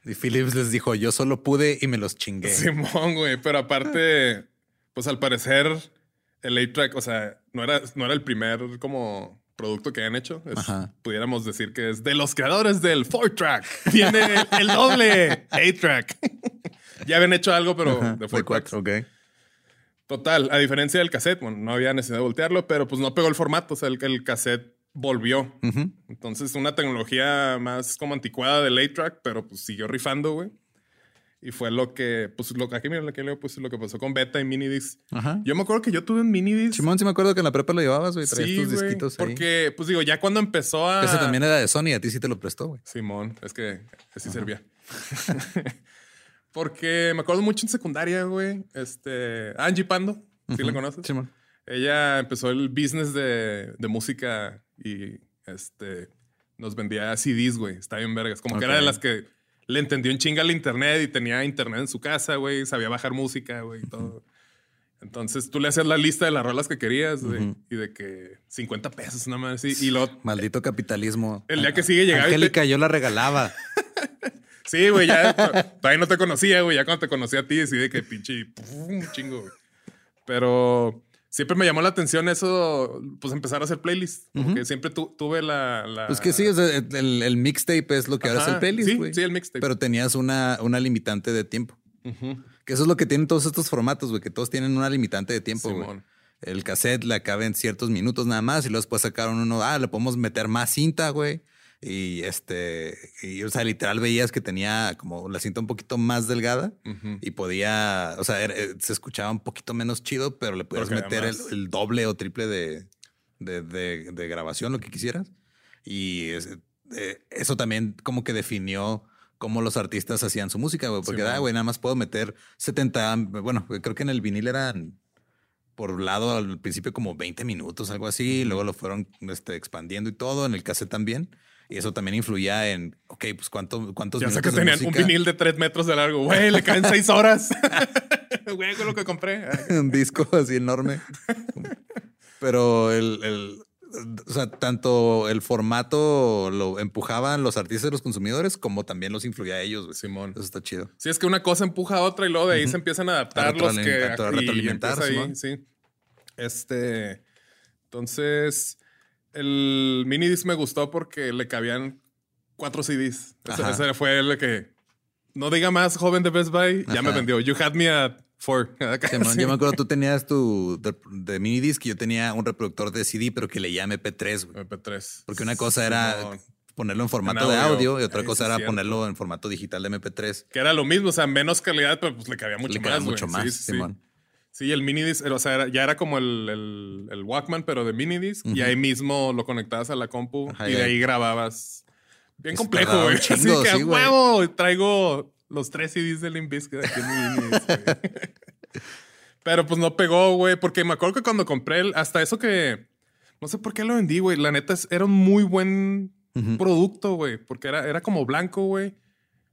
S3: Y Philips les dijo, yo solo pude y me los chingué.
S2: Simón, güey. Pero aparte, pues al parecer, el A-Track, o sea, no era, no era el primer como producto que han hecho. Es- pudiéramos decir que es de los creadores del Ford Track. Viene el, el doble A-Track. [laughs] ya habían hecho algo, pero
S3: Ajá,
S2: de
S3: de
S2: Ford
S3: cuatro,
S2: Tracks.
S3: ok.
S2: Total, a diferencia del cassette, bueno, no había necesidad de voltearlo, pero pues no pegó el formato. O sea, el, el cassette volvió.
S3: Ujú.
S2: Entonces, una tecnología más como anticuada del A-Track, pero pues siguió rifando, güey. Y fue lo que, pues, lo que aquí mira, lo que leo, pues, lo que pasó con Beta y Minidisc.
S3: Ajá.
S2: Yo me acuerdo que yo tuve un Minidisc.
S3: Simón, sí me acuerdo que en la prepa lo llevabas, güey. Traías
S2: Sí,
S3: tus
S2: güey,
S3: disquitos ahí.
S2: Porque, pues digo, ya cuando empezó a.
S3: Ese también era de Sony, a ti sí te lo prestó, güey.
S2: Simón, es que así servía. [laughs] Porque me acuerdo mucho en secundaria, güey. Este. Angie Pando, ¿sí la conoces?
S3: Simón.
S2: Ella empezó el business de, de música y este nos vendía CDs, güey. Está bien vergas. Como que era de las que le entendió en chinga al internet y tenía internet en su casa, güey. Sabía bajar música, güey, y todo. Entonces tú le hacías la lista de las rolas que querías, güey. Y de que 50 pesos, nada más. así. Y luego,
S3: Maldito capitalismo.
S2: El día que sigue llegaba y te-
S3: Angélica, yo la regalaba.
S2: Sí, güey, ya to- todavía no te conocía, güey. Ya cuando te conocí a ti, decidí de que pinche pum, chingo, güey. Pero siempre me llamó la atención eso, pues empezar a hacer playlists. Porque siempre tu- tuve la, la-
S3: Pues que sí, o sea, el, el mixtape es lo que ahora es el playlist,
S2: sí,
S3: güey.
S2: sí, el mixtape.
S3: Pero tenías una, una limitante de tiempo. Que eso es lo que tienen todos estos formatos, güey, que todos tienen una limitante de tiempo, güey.
S2: Simón.
S3: El cassette le acaba en ciertos minutos nada más y luego después sacaron uno, ah, le podemos meter más cinta, güey. Y este, y, o sea, literal veías que tenía como la cinta un poquito más delgada
S2: Ujú.
S3: y podía, o sea, era- eh, se escuchaba un poquito menos chido, pero le podías
S2: Porque
S3: meter el,
S2: además-
S3: el doble o triple de, de, de- de grabación, lo que quisieras. Y es- eh, eso también como que definió cómo los artistas hacían su música, güey. Porque,
S2: Simón.
S3: ah, güey, nada más puedo meter 70, bueno, creo que en el vinil eran por lado al principio como 20 minutos, algo así, luego lo fueron este, expandiendo y todo, en el cassette también. Y eso también influía en, ok, pues cuánto, cuántos
S2: Ya sé que tenían un vinil de 3 metros de largo. Güey, le caen 6 horas. [laughs] Güey, con lo que compré. [laughs]
S3: un disco así enorme. Pero el, el- o sea, tanto el formato lo empujaban los artistas y los consumidores, como también los influía a ellos. güey.
S2: Simón.
S3: Eso está chido.
S2: Sí, es que una cosa empuja a otra y luego de ahí se empiezan a adaptar
S3: A
S2: los que
S3: a retroalimentar,
S2: ahí, sí. Este, entonces el mini disc me gustó porque le cabían cuatro CDs. Ese, ese fue el que no diga más joven de Best Buy, ya me vendió. You had me at four. [laughs]
S3: Simón,
S2: Sí.
S3: Yo me acuerdo, tú tenías tu de, de mini disc y yo tenía un reproductor de CD, pero que le llame MP3, güey.
S2: MP3.
S3: Porque una cosa era
S2: Simón.
S3: ponerlo en formato
S2: En
S3: de
S2: audio.
S3: y otra cosa era ponerlo en formato digital de MP3.
S2: Que era lo mismo, o sea, menos calidad, pero pues le cabía mucho
S3: Le quedaba
S2: más.
S3: mucho más,
S2: Sí, sí. Sí, el mini disc, o sea, era- ya era como el, el- el Walkman, pero de mini disc. Y
S3: Ujú.
S2: ahí mismo lo conectabas a la compu
S3: Ajá,
S2: y
S3: y
S2: de
S3: ahí-
S2: grababas. Bien
S3: Eso
S2: complejo, güey. [laughs] Así que
S3: sí,
S2: huevo, traigo los tres CDs de Limp Bizkit aquí en mi. [laughs] Pero pues no pegó, güey, porque me acuerdo que cuando compré el, hasta eso que no sé por qué lo vendí, güey. La neta era un muy buen producto, güey, porque era, era como blanco, güey.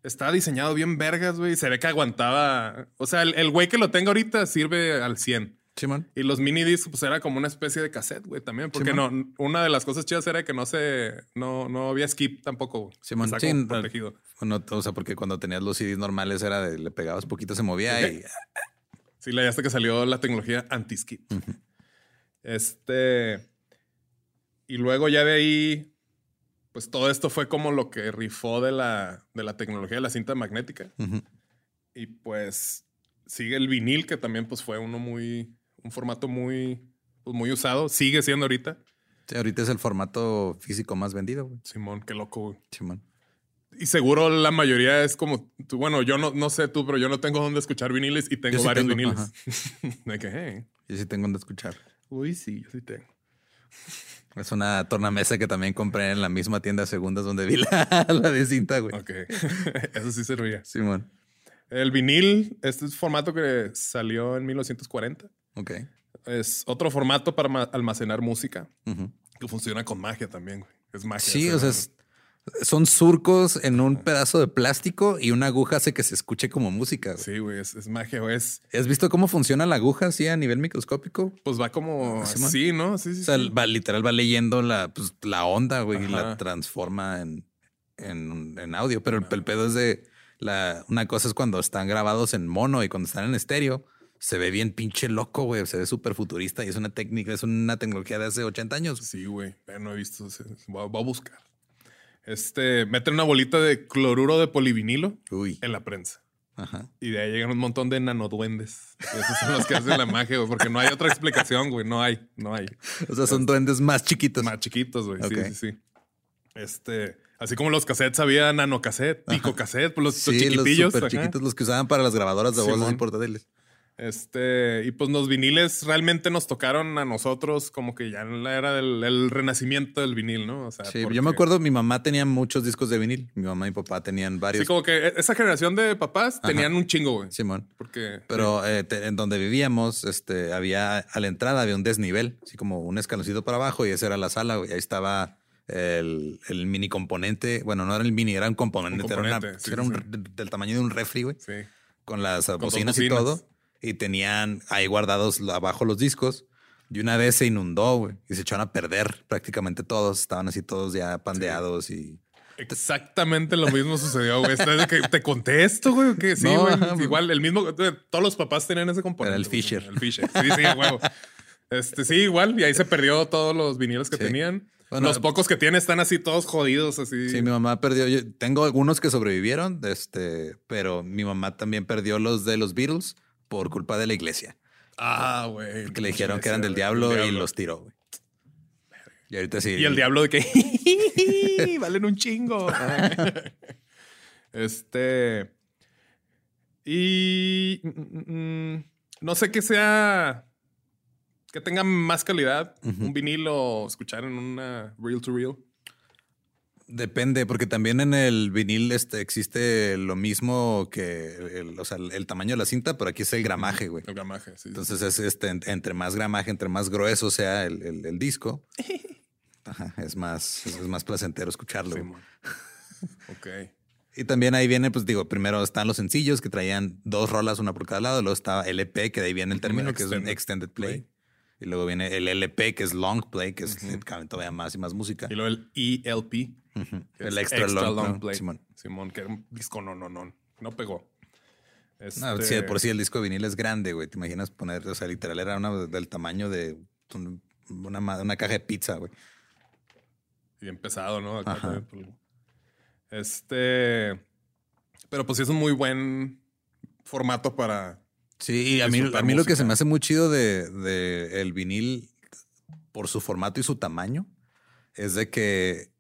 S2: Estaba diseñado bien vergas, güey. Se ve que aguantaba. O sea, el güey que lo tenga ahorita sirve al 100.
S3: Simón.
S2: Y los mini discs, pues era como una especie de cassette, güey, también. Porque no, una de las cosas chidas era que no se, no, no había skip tampoco.
S3: Simón, sí,
S2: protegido.
S3: O sea, porque cuando tenías los CDs normales era de le pegabas poquito, se movía y
S2: Sí, la hasta que salió la tecnología anti-skip. Este. Y luego ya de ahí, pues todo esto fue como lo que rifó de la, de la tecnología de la cinta magnética. Y pues sigue el vinil, que también pues fue uno muy, un formato muy, pues, muy usado. Sigue siendo ahorita.
S3: Sí, ahorita es el formato físico más vendido, güey.
S2: Simón, qué loco, güey.
S3: Simón.
S2: Y seguro la mayoría es como, tú, bueno, yo no, no sé tú, pero yo no tengo dónde escuchar viniles y tengo
S3: sí
S2: varios
S3: tengo,
S2: viniles. [laughs] de que, hey,
S3: Yo sí tengo donde escuchar.
S2: uy, sí, yo sí tengo.
S3: Es una tornamesa que también compré en la misma tienda de segundas donde vi [laughs] la, la de cinta, güey.
S2: Ok, [laughs] eso sí servía.
S3: Simón.
S2: El vinil, este es formato que salió en 1940.
S3: Ok.
S2: Es otro formato para ma- almacenar música que funciona con magia también, güey. Es magia.
S3: Sí, o sea, es- son surcos en un pedazo de plástico y una aguja hace que se escuche como música. güey.
S2: Sí, güey, es, es magia, güey. Es,
S3: ¿Has visto cómo funciona la aguja así a nivel microscópico?
S2: pues va como
S3: Simón.
S2: así, ¿no? Sí, sí,
S3: O sea,
S2: sí.
S3: va, literal va leyendo la, pues, la onda, güey, y la transforma en, en, en audio. Pero el, el pedo es de la, una cosa es cuando están grabados en mono y cuando están en estéreo, se ve bien pinche loco, güey. Se ve súper futurista y es una técnica, es una tecnología de hace 80 años.
S2: Sí, güey. No he visto. voy a buscar. Este, meten una bolita de cloruro de polivinilo
S3: Uy.
S2: en la prensa.
S3: Ajá.
S2: Y de ahí llegan un montón de nanoduendes. Esos son los que hacen la magia, güey. Porque no hay otra explicación, güey. No hay, no hay.
S3: O sea, son duendes más chiquitos.
S2: Más chiquitos, güey. Sí, sí, sí. Este, así como los cassettes había nanocassette, picocassette, pues los, los
S3: Sí, los
S2: chiquitillos. ajá.
S3: chiquitos, los que usaban para las grabadoras de voz portátiles.
S2: Este, y pues los viniles realmente nos tocaron a nosotros como que ya en la era del el renacimiento del vinil, ¿no? O sea,
S3: Sí,
S2: porque-
S3: yo me acuerdo, mi mamá tenía muchos discos de vinil. Mi mamá y mi papá tenían varios.
S2: Sí, como que esa generación de papás tenían un chingo, güey.
S3: Simón.
S2: Porque.
S3: Pero eh, te- en donde vivíamos, este, había a la entrada había un desnivel, así como un escaloncito para abajo y esa era la sala. güey. Ahí estaba el, el mini componente. Bueno, no era el mini, era un componente.
S2: Un
S3: era, una-
S2: sí,
S3: era un del tamaño de un refri, güey,
S2: Sí.
S3: con las
S2: dos
S3: bocinas y
S2: bocinas.
S3: todo. Y tenían ahí guardados abajo los discos. Y una vez se inundó, güey, y se echaron a perder prácticamente todos. Estaban así todos ya pandeados y
S2: Exactamente lo mismo sucedió, güey. Que te conté esto, güey. o qué? sí, güey. Igual, el mismo. Todos los papás tenían ese componente.
S3: Era el Fisher.
S2: El Fisher. Sí, sí, huevo. Este, sí, igual. Y ahí se perdió todos los vinilos que
S3: Sí.
S2: tenían.
S3: Bueno,
S2: los pocos que tienen están así todos jodidos, así.
S3: Sí, mi mamá perdió. Yo tengo algunos que sobrevivieron, este, pero mi mamá también perdió los de los Beatles por culpa de la iglesia.
S2: Ah, güey.
S3: Que le dijeron que eran del diablo, y los tiró, güey. Y ahorita sí.
S2: Y el diablo de que [laughs] valen un chingo. [laughs] este. Y mm, mm, mm, no sé qué sea. Que tenga más calidad. Un vinil o escuchar en una reel to reel.
S3: Depende, porque también en el vinil este, existe lo mismo que el, o sea, el, tamaño de la cinta, pero aquí es el gramaje, güey.
S2: El gramaje, sí.
S3: Entonces es este, en- entre más gramaje, entre más grueso sea el, el- el disco, [laughs] ajá, es más, es, más placentero escucharlo.
S2: Sí, ok.
S3: Y también ahí viene, pues digo, primero están los sencillos que traían dos rolas, una por cada lado. Luego estaba el EP, que de ahí viene el término, que es un
S2: extended
S3: play.
S2: play.
S3: Y luego viene el LP, que es long play, que es cabe todavía más y más música.
S2: Y luego el ELP. Que
S3: El
S2: es
S3: extra, long, ¿no?
S2: play.
S3: Simón.
S2: Simón, que era un disco no, no, no. No pegó.
S3: No,
S2: Este,
S3: sí, de por sí el disco de vinil es grande, güey. Te imaginas poner, o sea, literal era una del tamaño de un- una, una caja de pizza, güey.
S2: Bien pesado, ¿no? Acá pues, Este. Pero pues sí es un muy buen formato para.
S3: Sí, y a mí, a mí lo que se me hace muy chido de, de el vinil por su formato y su tamaño es de que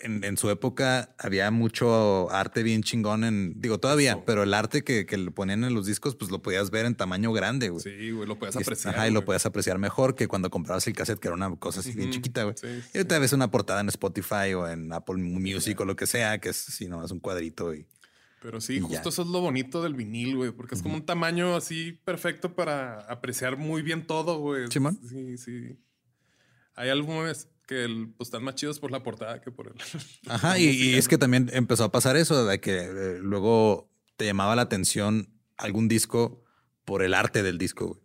S3: en, en su época había mucho arte bien chingón en, digo todavía, pero el arte que, que le ponían en los discos, pues lo podías ver en tamaño grande, güey.
S2: Sí, güey, lo
S3: Y-
S2: apreciar.
S3: Ajá, y lo puedes apreciar mejor que cuando comprabas el cassette, que era una cosa así bien chiquita, güey.
S2: sí,
S3: Y
S2: sí.
S3: ahorita ves una portada en Spotify o en Apple Music o lo que sea, que es si no, es un cuadrito y
S2: Pero sí,
S3: y
S2: justo
S3: ya.
S2: eso es lo bonito del vinil, güey, porque es como un tamaño así perfecto para apreciar muy bien todo, güey.
S3: Simón.
S2: Sí, sí. Hay álbumes que el- pues, están más chidos por la portada que por el. [laughs]
S3: Ajá, y, y es que también empezó a pasar eso de que eh, luego te llamaba la atención algún disco por el arte del disco, güey.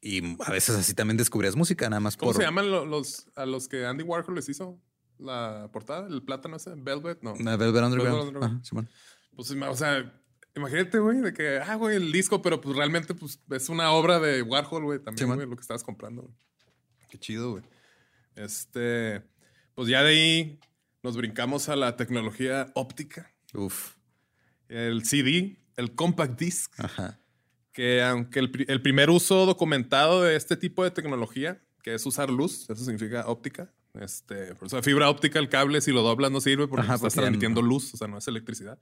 S3: Y a veces así también descubrías música, nada más
S2: ¿Cómo
S3: por.
S2: se llaman lo- los, a los que Andy Warhol les hizo la portada? ¿El plátano ese? ¿Velvet? No.
S3: Velvet Underground.
S2: Velvet Underground.
S3: Ajá.
S2: Pues, o sea, imagínate, güey, de que, ah, güey, el disco, pero pues realmente pues, es una obra de Warhol, güey, también,
S3: Sí,
S2: güey, lo que estabas comprando. güey. Qué chido, güey. Este, pues ya de ahí nos brincamos a la tecnología óptica,
S3: Uf.
S2: el CD, el compact disc,
S3: Ajá.
S2: que aunque el, pri- el primer uso documentado de este tipo de tecnología, que es usar luz, eso significa óptica. Este, por eso la fibra óptica, el cable, si lo doblas no sirve porque
S3: Ajá,
S2: estás
S3: porque ya no-
S2: transmitiendo luz, o sea, no es electricidad.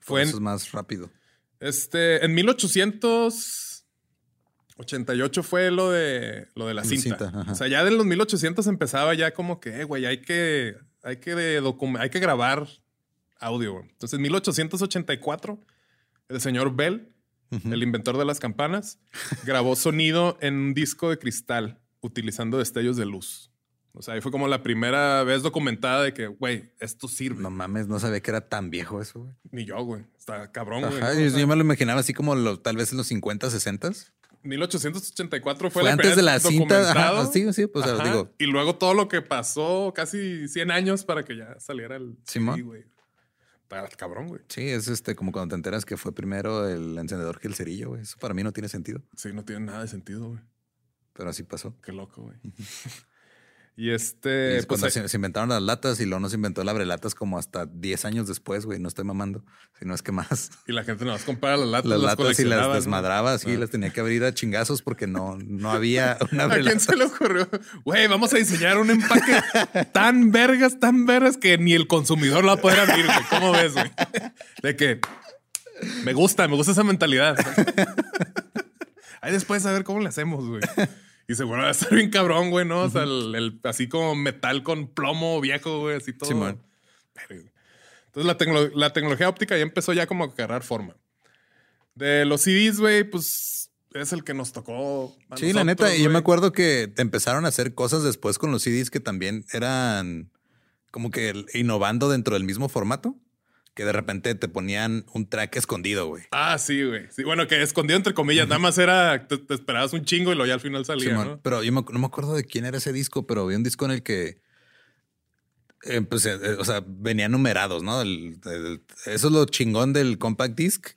S2: Fue en,
S3: eso es más rápido.
S2: Este, en 1888 fue lo de, lo de la
S3: La
S2: cinta. o sea, ya de los 1800 empezaba ya como que, eh, güey, hay que, hay que, de hay que grabar audio. güey. Entonces, en 1884, el señor Bell, el inventor de las campanas, grabó sonido en un disco de cristal utilizando destellos de luz. O sea, ahí fue como la primera vez documentada de que, güey, esto sirve.
S3: No mames, no sabía que era tan viejo eso, güey.
S2: Ni yo, güey. Está cabrón, güey.
S3: Yo, yo me lo imaginaba así como lo- tal vez en los 50, 60.
S2: 1884 fue,
S3: Fue
S2: la
S3: antes de la cinta. Ajá, sí, sí, pues
S2: Ajá.
S3: digo,
S2: Y luego todo lo que pasó, casi 100 años para que ya saliera el
S3: Simón.
S2: Güey. Está cabrón, güey.
S3: sí, es este como cuando te enteras que fue primero el encendedor que el cerillo, güey. Eso para mí no tiene sentido,
S2: Sí, no tiene nada de sentido, güey.
S3: pero así pasó.
S2: Qué loco, güey.
S3: Y
S2: y este,
S3: es
S2: pues,
S3: cuando
S2: ahí-
S3: se, se inventaron las latas y luego no se inventó el abrelatas como hasta 10 años después, güey. No estoy mamando, sino es que más.
S2: y la gente nos compara las latas,
S3: Las
S2: las,
S3: latas y las
S2: coleccionaba, ¿no?
S3: desmadraba así,
S2: Ah.
S3: las tenía que abrir a chingazos porque no, no había [laughs] una
S2: ¿A quién se le ocurrió? Güey, vamos a diseñar un empaque tan vergas, tan vergas que ni el consumidor lo va a poder abrir, güey. ¿Cómo ves, güey? De que me gusta, me gusta esa mentalidad. [laughs] Ahí después a ver cómo le hacemos, güey. Y seguro va a estar bien cabrón, güey, ¿no? O sea, el, el- así como metal con plomo viejo, güey, así todo.
S3: Simón.
S2: Entonces la, tecno- la tecnología óptica ya empezó ya como a agarrar forma. De los CDs, güey, pues es el que nos tocó. a
S3: Sí, la neta, y yo me acuerdo que empezaron a hacer cosas después con los CDs que también eran como que innovando dentro del mismo formato, que de repente te ponían un track escondido, güey.
S2: Ah, sí, güey. Sí, bueno, que escondido entre comillas, nada más era, te, te esperabas un chingo y lo ya al final salía,
S3: Simón.
S2: ¿no?
S3: Pero yo me- no me acuerdo de quién era ese disco, pero había un disco en el que, eh, pues, eh, eh, o sea, venían numerados, ¿no? El- el- eso es lo chingón del compact disc,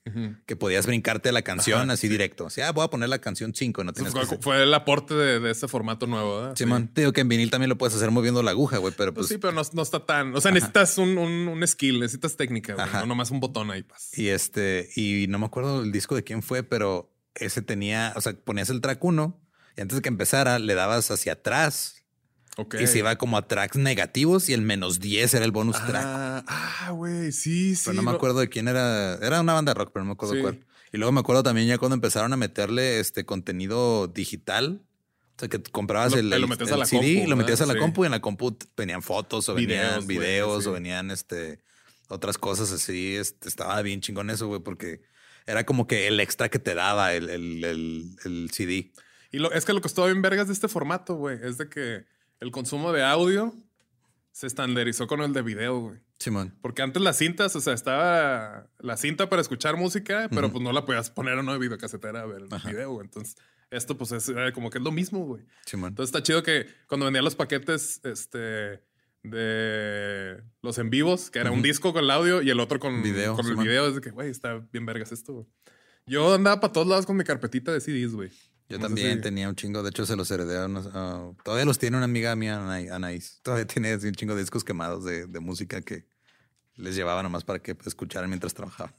S3: que podías brincarte la canción
S2: Ajá,
S3: así directo. O sea, ah, voy a poner la canción 5, no tienes
S2: Fue,
S3: que...
S2: fue el aporte de, de ese formato nuevo, ¿verdad?
S3: Simón, te digo que en vinil también lo puedes hacer moviendo la aguja, güey, pero
S2: Pues,
S3: pues...
S2: sí, pero no, no está tan. O sea, necesitas un, un, un skill, necesitas técnica, güey. No nomás un botón ahí, pas.
S3: Y este, y no me acuerdo el disco de quién fue, pero ese tenía, o sea, ponías el track 1 y antes de que empezara le dabas hacia atrás Y se iba como a tracks negativos y el menos 10 era el bonus track.
S2: Ah, ah, güey, sí, sí.
S3: Pero no me acuerdo de quién era. Era una banda de rock, pero no me acuerdo
S2: Sí.
S3: cuál. Y luego me acuerdo también ya cuando empezaron a meterle este contenido digital. O sea, que comprabas
S2: Lo-
S3: el,
S2: lo
S3: el-
S2: metías
S3: el
S2: a la
S3: CD,
S2: compu,
S3: lo metías a la compu y en la compu venían fotos o venían
S2: Videos, sí.
S3: o venían este, otras cosas así. Este, estaba bien chingón eso, güey, porque era como que el extra que te daba el, el, el- el CD.
S2: Y lo, es que lo que estuvo bien vergas de este formato, güey, es de que el consumo de audio se estandarizó con el de video, güey.
S3: Simón.
S2: Porque antes las cintas, o sea, estaba la cinta para escuchar música, pero pues no la podías poner en una videocasetera a ver el
S3: Ajá.
S2: video, güey. Entonces, esto pues es como que es lo mismo, güey.
S3: Simón.
S2: Entonces está chido que cuando vendían los paquetes este, de los en vivos, que era un disco con el audio y el otro con,
S3: Video,
S2: con el video, es de que, güey, está bien vergas esto, güey. Yo andaba para todos lados con mi carpetita de CDs, güey.
S3: Yo
S2: No
S3: también
S2: si-
S3: tenía un chingo, de hecho se los heredé a unos- todavía los tiene una amiga mía, Ana- Anaís. Todavía tiene un chingo de discos quemados de, de música que les llevaba nomás para que escucharan mientras trabajaba.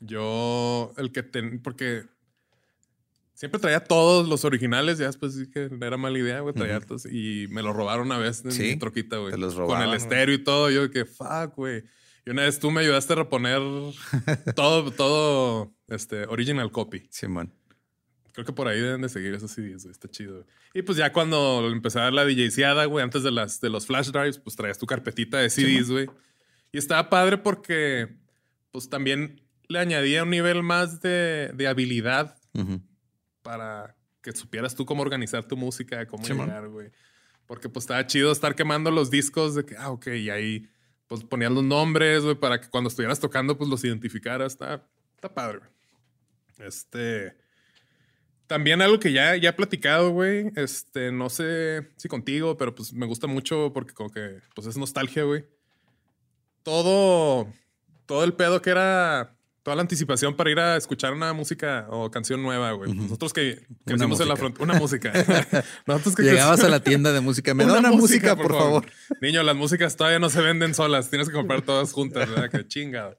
S2: Yo, el que ten, porque siempre traía todos los originales, ya después sí que era mala idea, güey, traía
S3: Ujú.
S2: todos y me lo robaron una vez en
S3: Sí,
S2: mi troquita, güey.
S3: te los
S2: Con el estéreo y todo, yo que fuck, güey. Y una vez tú me ayudaste a reponer [laughs] todo, todo, este, original copy.
S3: Simón.
S2: Creo que por ahí deben de seguir esos CDs, güey. Está chido. güey. Y pues ya cuando empecé a dar la DJseada, güey, antes de, las, de los flash drives, pues traías tu carpetita de CDs, güey. Y estaba padre porque, pues también le añadía un nivel más de, de habilidad
S3: Ujú.
S2: para que supieras tú cómo organizar tu música, cómo
S3: Simón.
S2: llegar, güey. Porque pues estaba chido estar quemando los discos de que, ah, ok, y ahí pues ponías los nombres, güey, para que cuando estuvieras tocando, pues los identificaras. Está, está padre, güey. Este. También algo que ya, ya he platicado, güey. Este, no sé si contigo, pero pues me gusta mucho porque como que pues es nostalgia, güey. Todo, todo el pedo que era toda la anticipación para ir a escuchar una música o canción nueva, güey. Nosotros que crecimos en la frontera, una música. [laughs]
S3: Nosotros que Llegabas a la tienda de música, me [laughs] da una, música, por, favor.
S2: Niño, las músicas todavía no se venden solas, tienes que comprar todas juntas, ¿verdad? Qué chinga.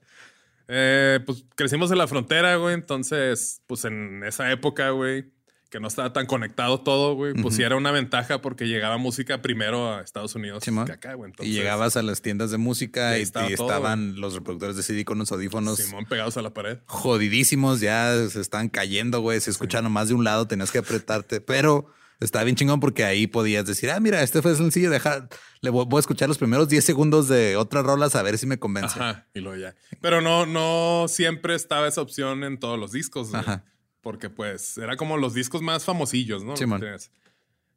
S2: Eh, pues crecimos en la frontera, güey. Entonces, pues en esa época, güey, que no estaba tan conectado todo, güey, pues sí era una ventaja porque llegaba música primero a Estados Unidos que acá, güey.
S3: y llegabas a las tiendas de música y, estaban los reproductores de CD con los audífonos.
S2: Simón pegados a la pared.
S3: Jodidísimos, ya se estaban cayendo, güey. Se escucharon más de un lado, tenías que apretarte, pero estaba bien chingón porque ahí podías decir, ah, mira, este fue sencillo, dejar, le voy, a escuchar los primeros 10 segundos de otras rolas a ver si me convence.
S2: Ajá, y luego ya. Pero no, no siempre estaba esa opción en todos los discos. Ajá porque pues era como los discos más famosillos, ¿no? Sí,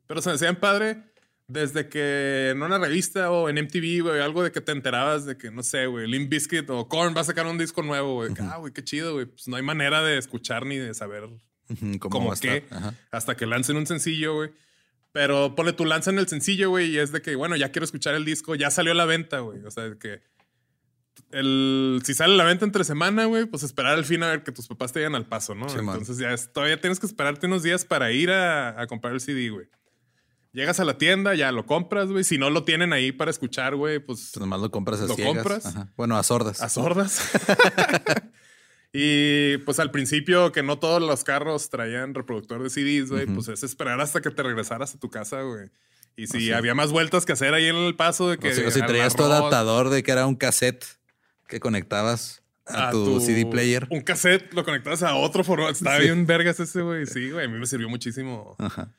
S2: Pero se me decían padre desde que en una revista o en MTV, güey, algo de que te enterabas de que, no sé, güey, Limp Bizkit o Korn va a sacar un disco nuevo, güey. Ah, güey, qué chido, güey. Pues no hay manera de escuchar ni de saber cómo, qué hasta que lancen un sencillo, güey. Pero ponle tu lanza en el sencillo, güey, y es de que, bueno, ya quiero escuchar el disco, ya salió a la venta, güey. O sea, que el, si sale la venta entre semana, güey, pues esperar al fin a ver que tus papás te llegan al paso, ¿no? Entonces ya todavía tienes que esperarte unos días para ir a, comprar el CD, güey. Llegas a la tienda, ya lo compras, güey. Si no lo tienen ahí para escuchar, güey, pues.
S3: Pues nomás lo compras a Lo compras. Bueno, a sordas.
S2: A sordas. [laughs] y pues al principio, que no todos los carros traían reproductor de CDs, güey, pues es esperar hasta que te regresaras a tu casa, güey. Y si había más vueltas que hacer ahí en el paso de que.
S3: O, si traías tu adaptador de que era un cassette que conectabas a, tu, CD player.
S2: Un cassette, lo conectabas a otro formato. Estaba bien vergas ese, güey. Sí, güey. A mí me sirvió muchísimo. Ajá.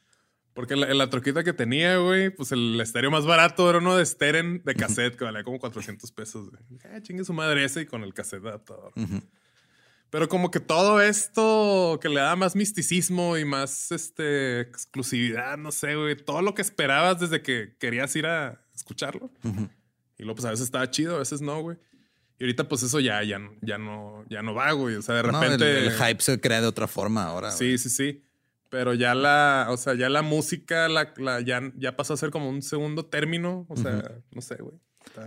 S2: Porque la, la, troquita que tenía, güey, pues el estéreo más barato era uno de Steren de cassette que valía como 400 pesos. Güey. Ah, chingue su madre ese y con el cassette adaptador. Pero como que todo esto que le da más misticismo y más este, exclusividad, no sé, güey. Todo lo que esperabas desde que querías ir a escucharlo. Y luego, pues a veces estaba chido, a veces no, güey. Y ahorita, pues eso ya, ya, ya no, ya no va, güey. O sea, de repente.
S3: el, hype se crea de otra forma ahora.
S2: Sí, sí, sí. Pero ya la, o sea, ya la música la, ya, ya pasó a ser como un segundo término. O sea, no sé, güey.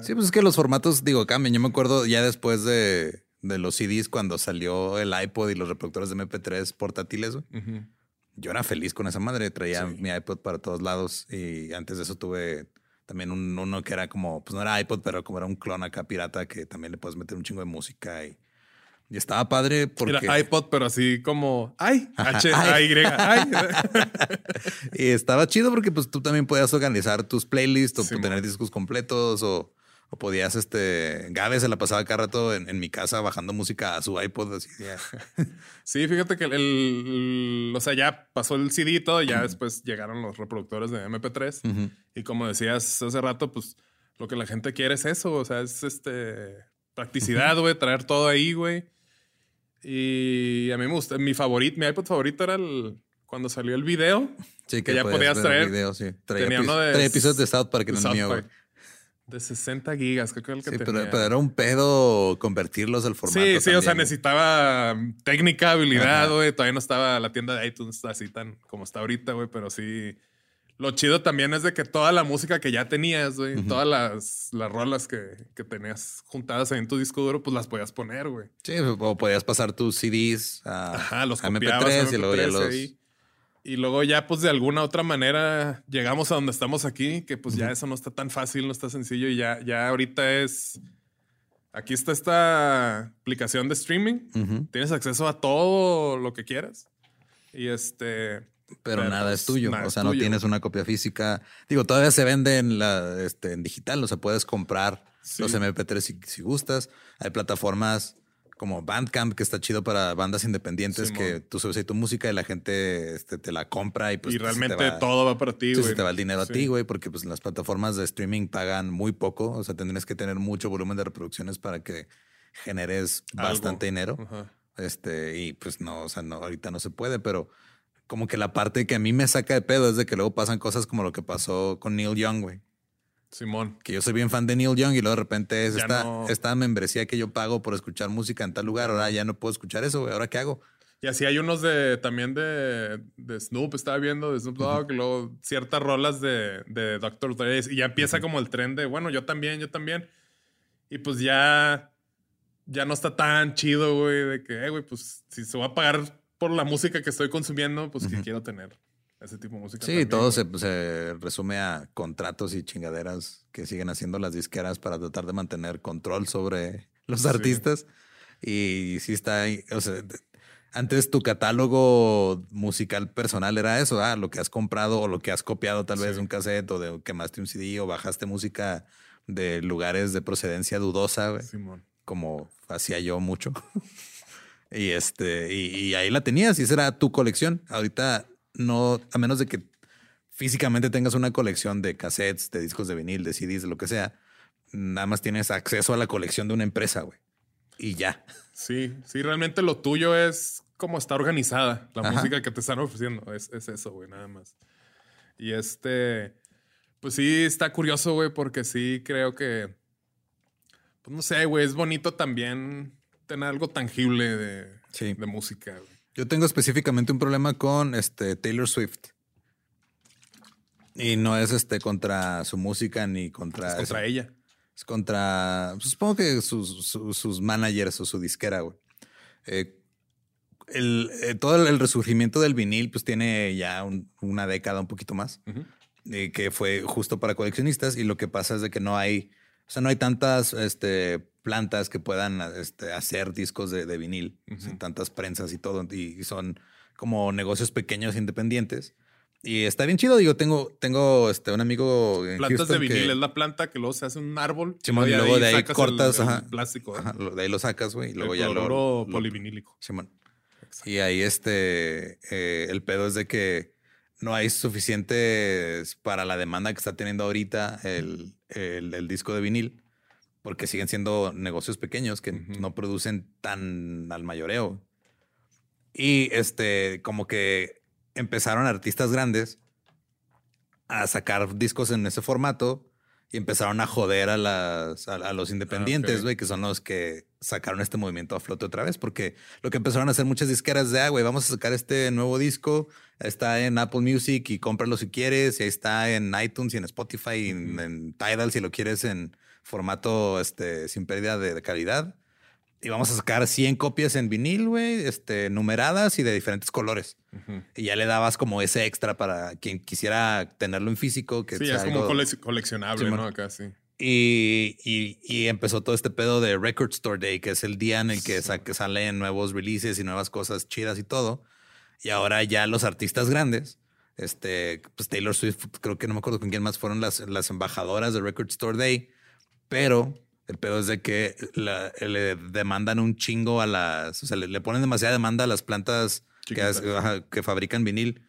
S3: Sí, pues es que los formatos, digo, cambian. Yo me acuerdo ya después de, de los CDs cuando salió el iPod y los reproductores de MP3 portátiles, güey. Yo era feliz con esa madre. Traía mi iPod para todos lados y antes de eso tuve también un, uno que era como, pues no era iPod, pero como era un clon acá pirata que también le puedes meter un chingo de música y, y estaba padre porque...
S2: Era iPod, pero así como, ay, H-A-Y, [laughs] ay.
S3: y estaba chido porque pues tú también podías organizar tus playlists o tener discos completos o o podías, este, Gabe se la pasaba cada rato en, mi casa bajando música a su iPod. Así, [laughs]
S2: sí, fíjate que el, o sea, ya pasó el CD y todo, y ya después llegaron los reproductores de MP3. Y como decías hace rato, pues lo que la gente quiere es eso, o sea, es este, practicidad, güey, traer todo ahí, güey. Y a mí me gusta, mi favorito, mi iPod favorito era el, cuando salió el video. Sí, que, ya podías traer.
S3: Video, sí. Traía, uno de, episodios de South Park en el mío, güey.
S2: De 60 gigas, creo que era el que
S3: sí, Pero, era un pedo convertirlos al formato.
S2: Sí, sí, o sea, necesitaba técnica, habilidad, güey. Todavía no estaba la tienda de iTunes así tan como está ahorita, güey, pero sí. Lo chido también es de que toda la música que ya tenías, güey, todas las, las rolas que, que, tenías juntadas ahí en tu disco duro, pues las podías poner, güey.
S3: Sí, o podías pasar tus CDs a, Ajá, los MP3, y luego ya los.
S2: Y luego ya pues de alguna otra manera llegamos a donde estamos aquí, que pues ya eso no está tan fácil, no está sencillo y ya, ya ahorita es... Aquí está esta aplicación de streaming. Tienes acceso a todo lo que quieras. Y este...
S3: Pero, nada es tuyo. o sea, no tienes una copia física. Digo, todavía se vende en, la, este, en digital. O sea, puedes comprar los MP3 si, si, gustas. Hay plataformas como Bandcamp, que está chido para bandas independientes, que tú subes ahí tu música y la gente este, te la compra y pues...
S2: Y realmente todo va para ti, güey.
S3: te va el dinero a ti, güey, porque pues las plataformas de streaming pagan muy poco, o sea, tendrías que tener mucho volumen de reproducciones para que generes bastante dinero. Este, y pues no, o sea, no, ahorita no se puede, pero como que la parte que a mí me saca de pedo es de que luego pasan cosas como lo que pasó con Neil Young, güey.
S2: Simón.
S3: Que yo soy bien fan de Neil Young y luego de repente es esta, esta, membresía que yo pago por escuchar música en tal lugar. Ahora ya no puedo escuchar eso, güey. ¿Ahora qué hago?
S2: Y así hay unos de también de, de Snoop, estaba viendo, de Snoop Dogg, y luego ciertas rolas de, de Dr. Dre. Y ya empieza como el tren de, bueno, yo también, yo también. Y pues ya, ya no está tan chido, güey, de que, eh, güey, pues si se va a pagar por la música que estoy consumiendo, pues que quiero tener ese tipo de música.
S3: Sí, todo se, se, resume a contratos y chingaderas que siguen haciendo las disqueras para tratar de mantener control sobre los artistas. Y sí está, o sea, antes tu catálogo musical personal era eso, ah, lo que has comprado o lo que has copiado tal vez de un cassette o de quemaste un CD o bajaste música de lugares de procedencia dudosa, como hacía yo mucho. [laughs] y este, y, ahí la tenías y esa era tu colección. Ahorita no, a menos de que físicamente tengas una colección de cassettes, de discos de vinil, de CDs, de lo que sea, nada más tienes acceso a la colección de una empresa, güey. Y ya.
S2: Sí, sí, realmente lo tuyo es como está organizada la música que te están ofreciendo. Es, eso, güey, nada más. Y este, pues sí, está curioso, güey, porque sí creo que, pues no sé, güey, es bonito también tener algo tangible de, de música, güey.
S3: Yo tengo específicamente un problema con este Taylor Swift. Y no es este contra su música ni contra.
S2: Es contra ella.
S3: Es contra. Pues, supongo que sus, sus, managers o su disquera, güey. Eh, el, eh, todo el resurgimiento del vinil, pues tiene ya una década, un poquito más, eh, que fue justo para coleccionistas. Y lo que pasa es de que no hay, o sea, no hay tantas este, plantas que puedan este, hacer discos de, vinil, tantas prensas y todo. Y son como negocios pequeños independientes. Y está bien chido. Digo, tengo, tengo este, un amigo.
S2: En Plantas de vinil es la planta que luego se hace un árbol.
S3: Simón, y luego de ahí, cortas.
S2: El, plástico.
S3: de ahí lo sacas, güey. Y luego ya lo.
S2: polivinílico.
S3: Simón. Y ahí este, eh, el pedo es de que no hay suficientes para la demanda que está teniendo ahorita el, el, disco de vinil, porque siguen siendo negocios pequeños que no producen tan al mayoreo. Y este, como que empezaron artistas grandes a sacar discos en ese formato y empezaron a joder a, las, a, los independientes, güey, que son los que sacaron este movimiento a flote otra vez, porque lo que empezaron a hacer muchas disqueras de, ah, güey, vamos a sacar este nuevo disco, está en Apple Music y cómpralo si quieres, y ahí está en iTunes y en Spotify y en, Tidal si lo quieres en formato este, sin pérdida de calidad. Y vamos a sacar 100 copias en vinil, güey, este, numeradas y de diferentes colores. Y ya le dabas como ese extra para quien quisiera tenerlo en físico. Que
S2: sí, es como coleccionable, ¿no? Acá sí.
S3: Y, y, empezó todo este pedo de Record Store Day, que es el día en el que, salen nuevos releases y nuevas cosas chidas y todo. Y ahora ya los artistas grandes, este, pues Taylor Swift, creo que no me acuerdo con quién más fueron las, las embajadoras de Record Store Day, pero el pedo es de que le demandan un chingo a las, o sea, le, ponen demasiada demanda a las plantas que, fabrican vinil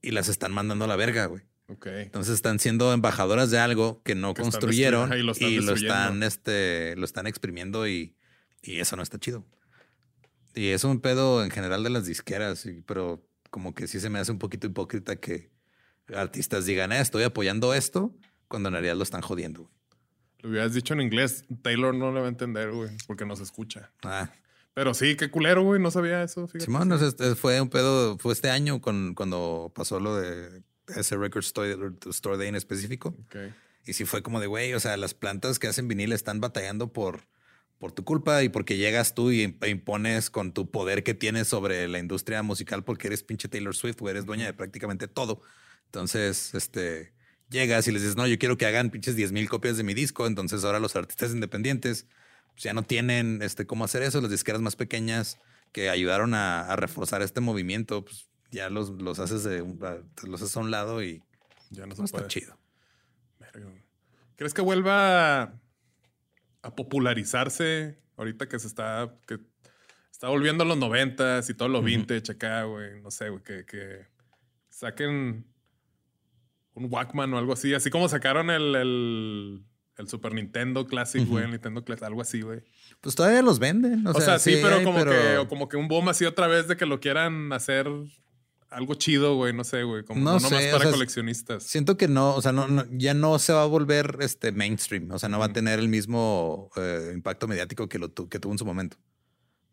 S3: y las están mandando a la verga, güey.
S2: Okay.
S3: Entonces están siendo embajadoras de algo que no construyeron y, lo están, este, lo están exprimiendo y, y, eso no está chido. Y es un pedo en general de las disqueras, pero como que sí se me hace un poquito hipócrita que artistas digan, eh, estoy apoyando esto, cuando en realidad lo están jodiendo. Güey.
S2: Lo hubieras dicho en inglés, Taylor no le va a entender, güey, porque no se escucha.
S3: Ah.
S2: Pero sí, qué culero, güey, no sabía eso.
S3: Simón, este, fue un pedo, fue este año con, cuando pasó lo de ese Record Store, Store Day en específico. Y sí fue como de, güey, o sea, las plantas que hacen vinil están batallando por, por tu culpa y porque llegas tú y impones con tu poder que tienes sobre la industria musical porque eres pinche Taylor Swift, güey, eres dueña de prácticamente todo. Entonces, este, llegas y les dices, no, yo quiero que hagan pinches 10 mil copias de mi disco. Entonces ahora los artistas independientes pues, ya no tienen este, cómo hacer eso. Las disqueras más pequeñas que ayudaron a, reforzar este movimiento, pues ya los, los haces de los haces a un lado y
S2: ya no,
S3: no está chido.
S2: ¿Crees que vuelva a popularizarse ahorita que se está, que está volviendo a los noventas y todo lo vintage acá, güey? No sé, güey, que, que saquen un Walkman o algo así. Así como sacaron el, el, Super Nintendo Classic, güey, Nintendo Classic, algo así, güey.
S3: Pues todavía los venden.
S2: O, sea, sí, pero, como Que, como que un boom así otra vez de que lo quieran hacer algo chido, güey, no sé, güey, como no, más para coleccionistas.
S3: Siento que no, o sea, no, ya no se va a volver este mainstream, o sea, no va a tener el mismo eh, impacto mediático que lo que tuvo en su momento.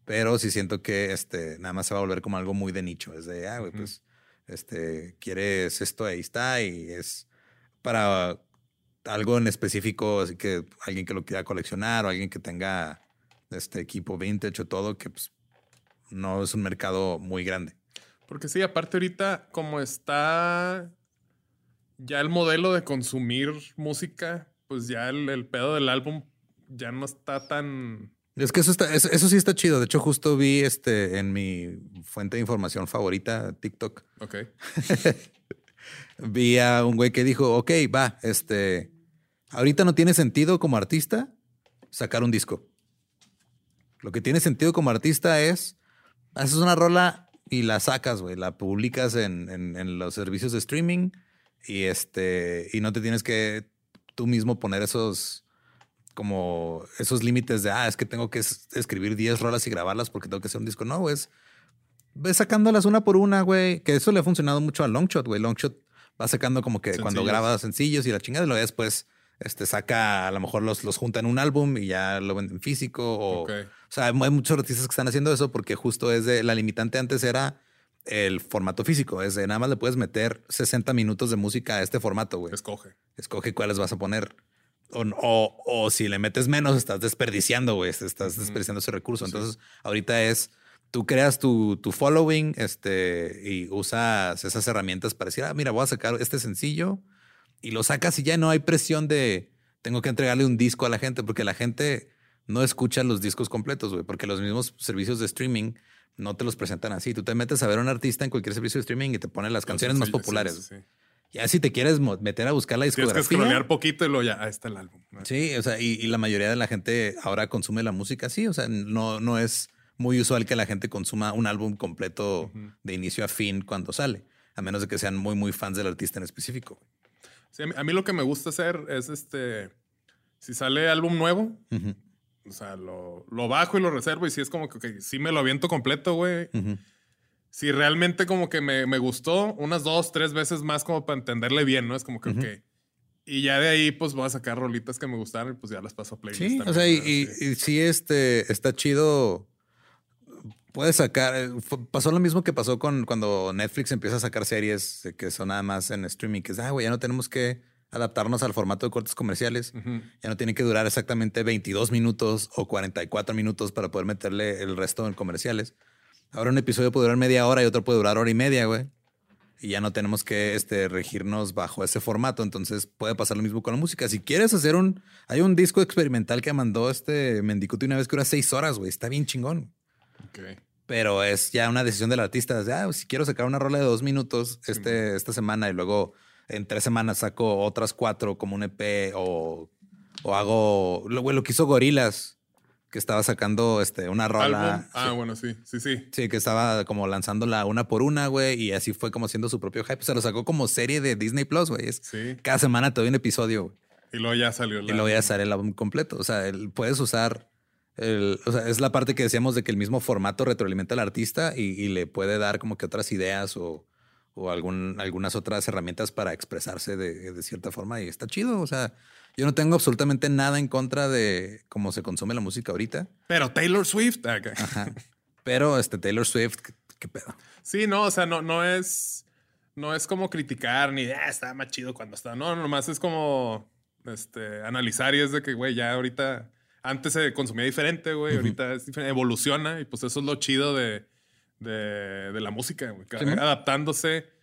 S3: Pero sí siento que este, nada más se va a volver como algo muy de nicho. Es de, ah, güey, pues, este, quieres esto, ahí está. Y es para algo en específico, así que alguien que lo quiera coleccionar o alguien que tenga este equipo vintage o todo, que pues no es un mercado muy grande.
S2: Porque sí, aparte ahorita, como está ya el modelo de consumir música, pues ya el, el pedo del álbum ya no está tan.
S3: Es que eso está, eso, eso sí está chido. De hecho, justo vi este en mi fuente de información favorita, TikTok.
S2: Ok. [laughs]
S3: Vi a un güey que dijo, ok, va, este, ahorita no tiene sentido como artista sacar un disco. Lo que tiene sentido como artista es, haces una rola y la sacas, güey, la publicas en, en- en los servicios de streaming y este, y no te tienes que tú mismo poner esos, como esos límites de, ah, es que tengo que es- escribir 10 rolas y grabarlas porque tengo que hacer un disco. No, es, ves sacándolas una por una, güey, que eso le ha funcionado mucho a Longshot, güey. Longshot va sacando como que cuando graba sencillos y la chingada, luego después este, saca, a lo mejor los, los junta en un álbum y ya lo venden físico. O, o sea, hay muchos artistas que están haciendo eso porque justo es de la limitante antes era el formato físico. Es de nada más le puedes meter 60 minutos de música a este formato, güey.
S2: Escoge.
S3: Escoge cuáles vas a poner. O, o, o si le metes menos, estás desperdiciando, güey. Estás desperdiciando ese recurso.
S2: Sí.
S3: Entonces, ahorita es, tú creas tu, tu following este, y usas esas herramientas para decir, ah, mira, voy a sacar este sencillo y lo sacas y ya no hay presión de tengo que entregarle un disco a la gente porque la gente no escucha los discos completos, güey, porque los mismos servicios de streaming no te los presentan así. Tú te metes a ver a un artista en cualquier servicio de streaming y te ponen las canciones más
S2: Sencillo, sí,
S3: populares. Ya si te quieres meter a buscar la
S2: Tienes que
S3: discografía.
S2: scrollear poquito y luego ya, ahí está el álbum.
S3: Sí, o sea, y, y la mayoría de la gente ahora consume la música así. O sea, no, no es muy usual que la gente consuma un álbum completo de inicio a fin cuando sale, a menos de que sean muy, muy fans del artista en específico.
S2: Sí, a, mí, a mí lo que me gusta hacer es este. Si sale álbum nuevo, o sea, lo, lo bajo y lo reservo. Y si es como que sí me lo aviento completo, güey.
S3: ujú.
S2: Si realmente como que me, me gustó, unas dos, tres veces más como para entenderle bien, ¿no? Es como que, ok. Y ya de ahí, pues voy a sacar rolitas que me gustaron y pues ya las paso a playlist.
S3: Sí, o sea, y, y-
S2: Sí.
S3: y sí, este, está chido. Puedes sacar, eh, pasó lo mismo que pasó con cuando Netflix empieza a sacar series que son nada más en streaming, que es, ah, güey, ya no tenemos que adaptarnos al formato de cortes comerciales. Ya no tiene que durar exactamente 22 minutos o 44 minutos para poder meterle el resto en comerciales. Ahora un episodio puede durar media hora y otro puede durar hora y media, güey. Y ya no tenemos que este, regirnos bajo ese formato. Entonces puede pasar lo mismo con la música. Si quieres hacer un... Hay un disco experimental que mandó este Mendicuti una vez que dura seis horas, güey. Está bien chingón. Pero es ya una decisión del artista. de, ah, si quiero sacar una rola de dos minutos este, esta semana y luego en tres semanas saco otras cuatro como un EP o, o hago lo, güey, lo que hizo Gorilas, que estaba sacando este, una rola.
S2: Ah,
S3: sí,
S2: bueno, sí, sí, sí.
S3: sí, que estaba como lanzándola una por una, güey, y así fue como haciendo su propio hype. Se lo sacó como serie de Disney Plus, güey.
S2: Sí.
S3: Cada semana te doy un episodio, güey.
S2: Y luego ya salió
S3: Y lo voy a hacer el álbum completo. O sea, el- puedes usar. El, o sea, es la parte que decíamos de que el mismo formato retroalimenta al artista y, y le puede dar como que otras ideas o, o algún, algunas otras herramientas para expresarse de, de cierta forma. Y está chido. O sea, yo no tengo absolutamente nada en contra de cómo se consume la música ahorita.
S2: Pero Taylor Swift. ah.
S3: Ajá. Pero este Taylor Swift, ¿qué, qué pedo?
S2: Sí, no, o sea, no, no es. No es como criticar ni ah, está más chido cuando está. No, nomás es como este, analizar y es de que, güey, ya ahorita. Antes se consumía diferente, güey. Ahorita es diferente, evoluciona y pues eso es lo chido de, de, de la música, güey.
S3: Sí.
S2: Adaptándose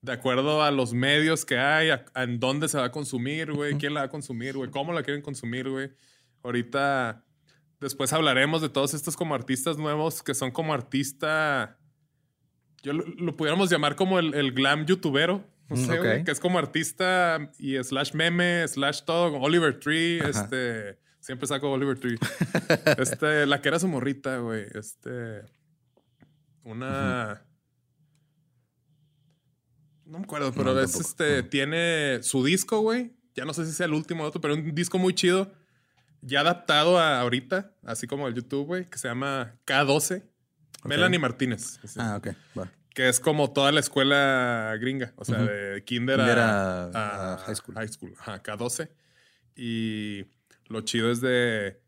S2: de acuerdo a los medios que hay, a, a en dónde se va a consumir, güey, quién la va a consumir, güey, cómo la quieren consumir, güey. Ahorita, después hablaremos de todos estos como artistas nuevos que son como artista. Yo lo, lo pudiéramos llamar como el, el glam youtubero. No
S3: Mm,
S2: sé,
S3: ok.
S2: güey, que es como artista y slash meme, slash todo, Oliver Tree,
S3: Ajá.
S2: este. Siempre saco Oliver Tree. [laughs] este, la que era su morrita, güey. Este. Una. No acuerdo, pero
S3: No,
S2: es
S3: tampoco.
S2: este. Tiene su disco, güey. Ya no sé si sea el último o otro, pero un disco muy chido. Ya adaptado a ahorita, así como el YouTube, güey, que se llama K12. Melanie Martínez.
S3: Ah, ok. va.
S2: Que es como toda la escuela gringa. O sea, de kinder,
S3: Kinder
S2: a,
S3: a- a high school.
S2: High school. Ajá, K12. Y lo chido es de.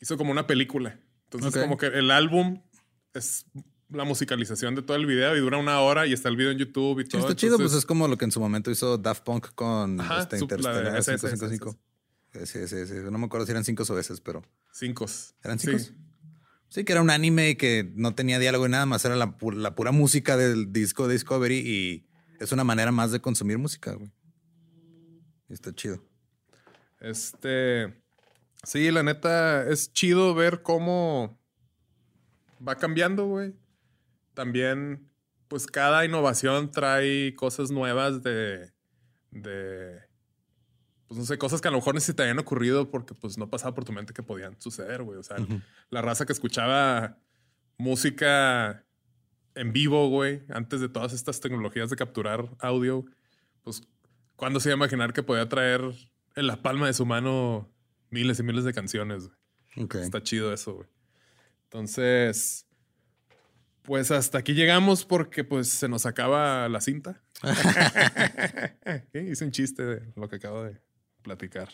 S2: Hizo como una película Entonces, como que el álbum es la musicalización de todo el video y dura una hora y está el video en YouTube y
S3: Sí,
S2: todo.
S3: está chido, pues
S2: entonces-
S3: es como lo que en su momento hizo Daft Punk con
S2: Ajá,
S3: este Interstellar
S2: ese, ese, ese,
S3: 555. Sí, sí, sí. No me acuerdo si eran cinco o veces, pero
S2: Cinco.
S3: ¿Eran
S2: Sí.
S3: cinco? Sí, que era un anime que no tenía diálogo y nada más, era la, pu- la pura música del disco Discovery y es una manera más de consumir música, güey. Y está chido.
S2: Este. Sí, la neta, es chido ver cómo va cambiando, güey. También, pues cada innovación trae cosas nuevas de. de. Pues no sé, cosas que a lo mejor ni se te habían ocurrido porque pues no pasaba por tu mente que podían suceder, güey. O sea, la raza que escuchaba música en vivo, güey, antes de todas estas tecnologías de capturar audio, pues, ¿cuándo se iba a imaginar que podía traer en la palma de su mano miles y miles de canciones? güey? Está chido eso, güey. Entonces, pues hasta aquí llegamos porque pues se nos acaba la cinta. [laughs] [laughs] Hice un chiste de lo que acabo de platicar.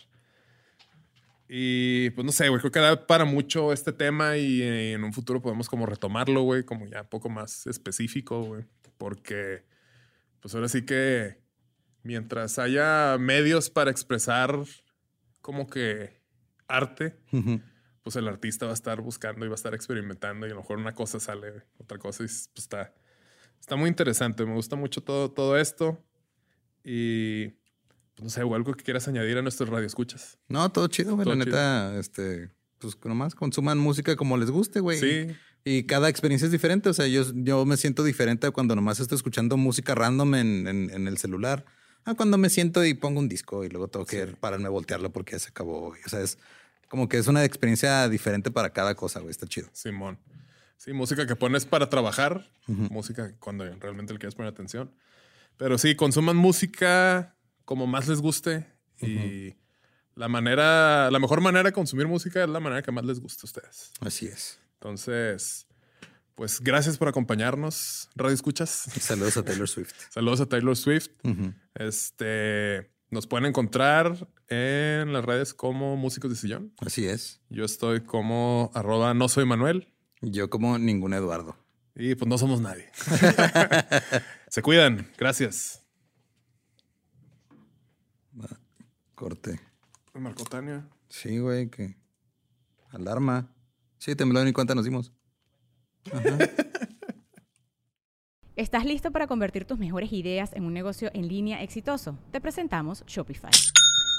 S2: Y pues no sé, güey, creo que da para mucho este tema y eh, en un futuro podemos como retomarlo, güey, como ya un poco más específico, güey. Porque pues ahora sí que mientras haya medios para expresar como que arte. Pues el artista va a estar buscando y va a estar experimentando y a lo mejor una cosa sale, otra cosa y pues está, está muy interesante. Me gusta mucho todo, todo esto y pues, no sé, o algo que quieras añadir a nuestros radioescuchas.
S3: No, todo chido, güey.
S2: Todo
S3: La neta, este, pues nomás consuman música como les guste, güey.
S2: Sí,
S3: Y cada experiencia es diferente. O sea, yo, yo me siento diferente cuando nomás estoy escuchando música random en, en- en el celular. A cuando me siento y pongo un disco y luego tengo que pararme a voltearlo porque ya se acabó. O sea, es como que es una experiencia diferente para cada cosa, güey. Está chido.
S2: Simón. Sí, música que pones para trabajar, música cuando realmente le quieres poner atención. Pero sí, consuman música como más les guste y la manera, la mejor manera de consumir música es la manera que más les guste a ustedes.
S3: Así es.
S2: Entonces, pues gracias por acompañarnos, Radio Escuchas.
S3: Saludos a Taylor Swift. [laughs]
S2: Saludos a Taylor Swift.
S3: Ujú.
S2: Este, nos pueden encontrar en las redes como Músicos de Sillón.
S3: Así es.
S2: Yo estoy como arroba no soy Manuel
S3: Yo como ningún Eduardo.
S2: y pues no somos nadie. [laughs] [laughs] Se cuidan. Gracias.
S3: Corte.
S2: Marco Tania.
S3: Sí, güey, que. Alarma. Sí, tembló ni cuenta nos dimos. [laughs]
S4: ¿Estás listo para convertir tus mejores ideas en un negocio en línea exitoso? Te presentamos Shopify.